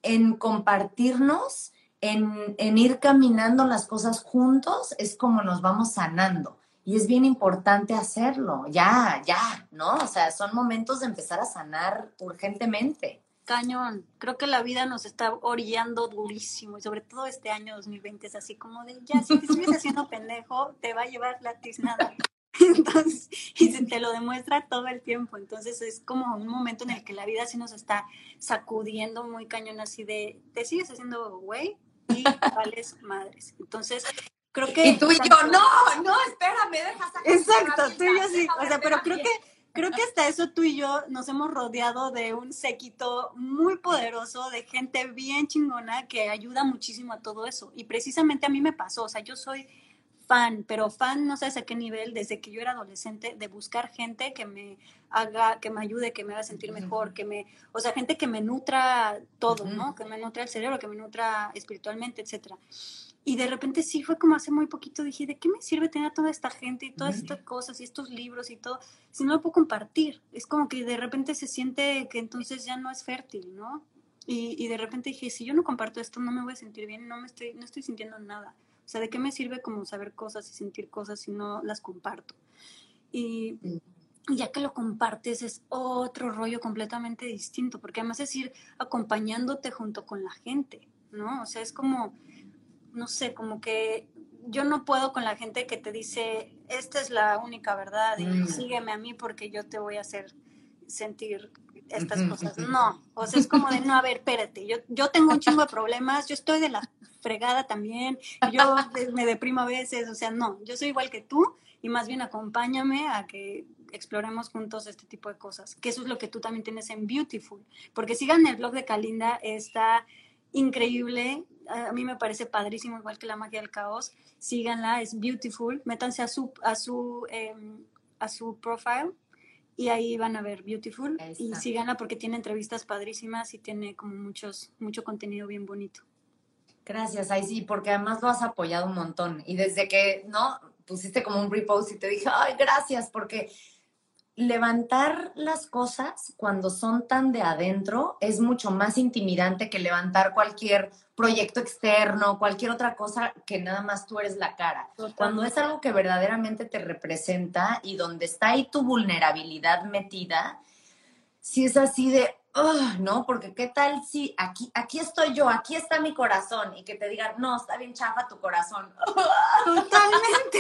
S2: en compartirnos, en, ir caminando las cosas juntos, es como nos vamos sanando. Y es bien importante hacerlo, ya, ya, ¿no? O sea, son momentos de empezar a sanar urgentemente.
S1: Cañón, creo que la vida nos está orillando durísimo y sobre todo este año 2020 es así como de, ya, si te sigues haciendo pendejo, te va a llevar la tiznada. (laughs) Entonces, y se te lo demuestra todo el tiempo. Entonces es como un momento en el que la vida sí nos está sacudiendo muy cañón así de, te sigues haciendo güey y (laughs) vales madres. Entonces, creo que...
S2: Y tú y yo, no, no, espérame, deja
S1: Exacto, tú y yo sí. O sea, pero creo que creo que hasta eso tú y yo nos hemos rodeado de un séquito muy poderoso, de gente bien chingona que ayuda muchísimo a todo eso. Y precisamente a mí me pasó, o sea, yo soy fan, pero fan no sé a qué nivel, desde que yo era adolescente, de buscar gente que me haga, que me ayude, que me haga sentir mejor, que me, o sea, gente que me nutra todo, ¿no? Que me nutra el cerebro, que me nutra espiritualmente, etcétera. Y de repente sí fue como hace muy poquito, dije, ¿de qué me sirve tener a toda esta gente y todas estas cosas y estos libros y todo si no lo puedo compartir? Es como que de repente se siente que entonces ya no es fértil, ¿no? Y, y de repente dije, si yo no comparto esto, no me voy a sentir bien, no me estoy, no estoy sintiendo nada. O sea, ¿de qué me sirve como saber cosas y sentir cosas si no las comparto? Y ya que lo compartes es otro rollo completamente distinto, porque además es ir acompañándote junto con la gente, ¿no? O sea, es como, no sé, como que yo no puedo con la gente que te dice, esta es la única verdad y mm. sígueme a mí porque yo te voy a hacer sentir estas cosas. No, o sea, es como de, no, a ver, espérate, yo, yo tengo un chingo de problemas, yo estoy de la fregada también, yo (laughs) me deprimo a veces, o sea, no, yo soy igual que tú y más bien acompáñame a que exploremos juntos este tipo de cosas, que eso es lo que tú también tienes en Beautiful, porque sigan el blog de Kalinda, está increíble, a mí me parece padrísimo, igual que la magia del caos, síganla, es Beautiful, métanse a su, a su, em, a su profile y ahí van a ver Beautiful y síganla porque tiene entrevistas padrísimas y tiene como muchos, mucho contenido bien bonito.
S2: Gracias, ahí sí, porque además lo has apoyado un montón. Y desde que, ¿no? Pusiste como un repost y te dije, ay, gracias, porque levantar las cosas cuando son tan de adentro es mucho más intimidante que levantar cualquier proyecto externo, cualquier otra cosa que nada más tú eres la cara. Cuando es algo que verdaderamente te representa y donde está ahí tu vulnerabilidad metida, si es así de, ¿no? Porque qué tal si aquí, aquí estoy yo, aquí está mi corazón y que te digan, no, está bien chafa tu corazón. (laughs)
S1: Totalmente.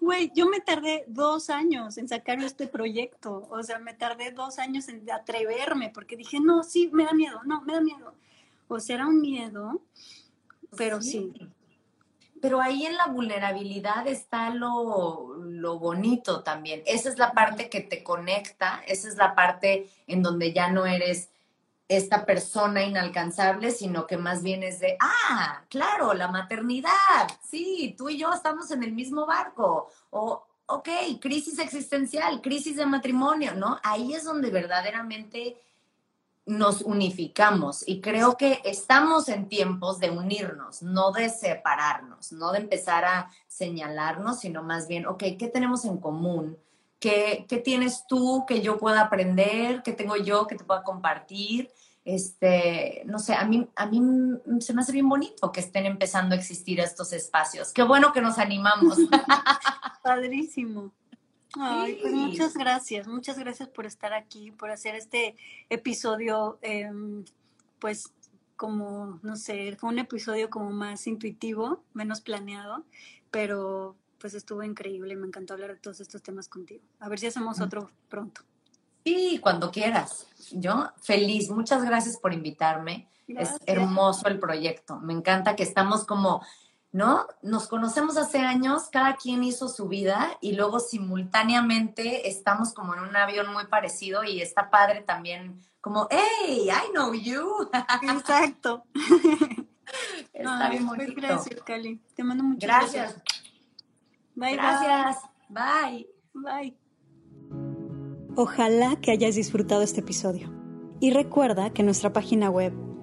S1: Güey, yo me tardé dos años en sacar este proyecto, o sea, me tardé dos años en atreverme porque dije, no, sí, me da miedo, no, me da miedo. O sea, era un miedo, pero sí.
S2: Pero ahí en la vulnerabilidad está lo, lo, bonito también. Esa es la parte que te conecta, esa es la parte en donde ya no eres esta persona inalcanzable, sino que más bien es de, ah, claro, la maternidad, sí, tú y yo estamos en el mismo barco, o, ok, crisis existencial, crisis de matrimonio, ¿no? Ahí es donde verdaderamente nos unificamos y creo que estamos en tiempos de unirnos, no de separarnos, no de empezar a señalarnos, sino más bien, ok, ¿qué tenemos en común? ¿Qué, qué tienes tú que yo pueda aprender? ¿Qué tengo yo que te pueda compartir? Este, no sé, a mí, a mí se me hace bien bonito que estén empezando a existir estos espacios. Qué bueno que nos animamos. (laughs)
S1: Padrísimo. Ay, pues muchas gracias, muchas gracias por estar aquí, por hacer este episodio, em, pues como, no sé, fue un episodio como más intuitivo, menos planeado, pero pues estuvo increíble, me encantó hablar de todos estos temas contigo. A ver si hacemos mm. otro pronto.
S2: Sí, cuando quieras. Yo feliz, muchas gracias por invitarme. Es hermoso el proyecto, me encanta que estamos como ¿no? Nos conocemos hace años, cada quien hizo su vida y luego simultáneamente estamos como en un avión muy parecido y está padre también como, hey, I know you. (laughs)
S1: Exacto.
S2: está bien pues bonito.
S1: gracias, Cali. Te mando muchas
S2: gracias.
S1: gracias. Bye,
S2: gracias. Bye.
S1: Bye.
S3: Ojalá que hayas disfrutado este episodio. Y recuerda que nuestra página web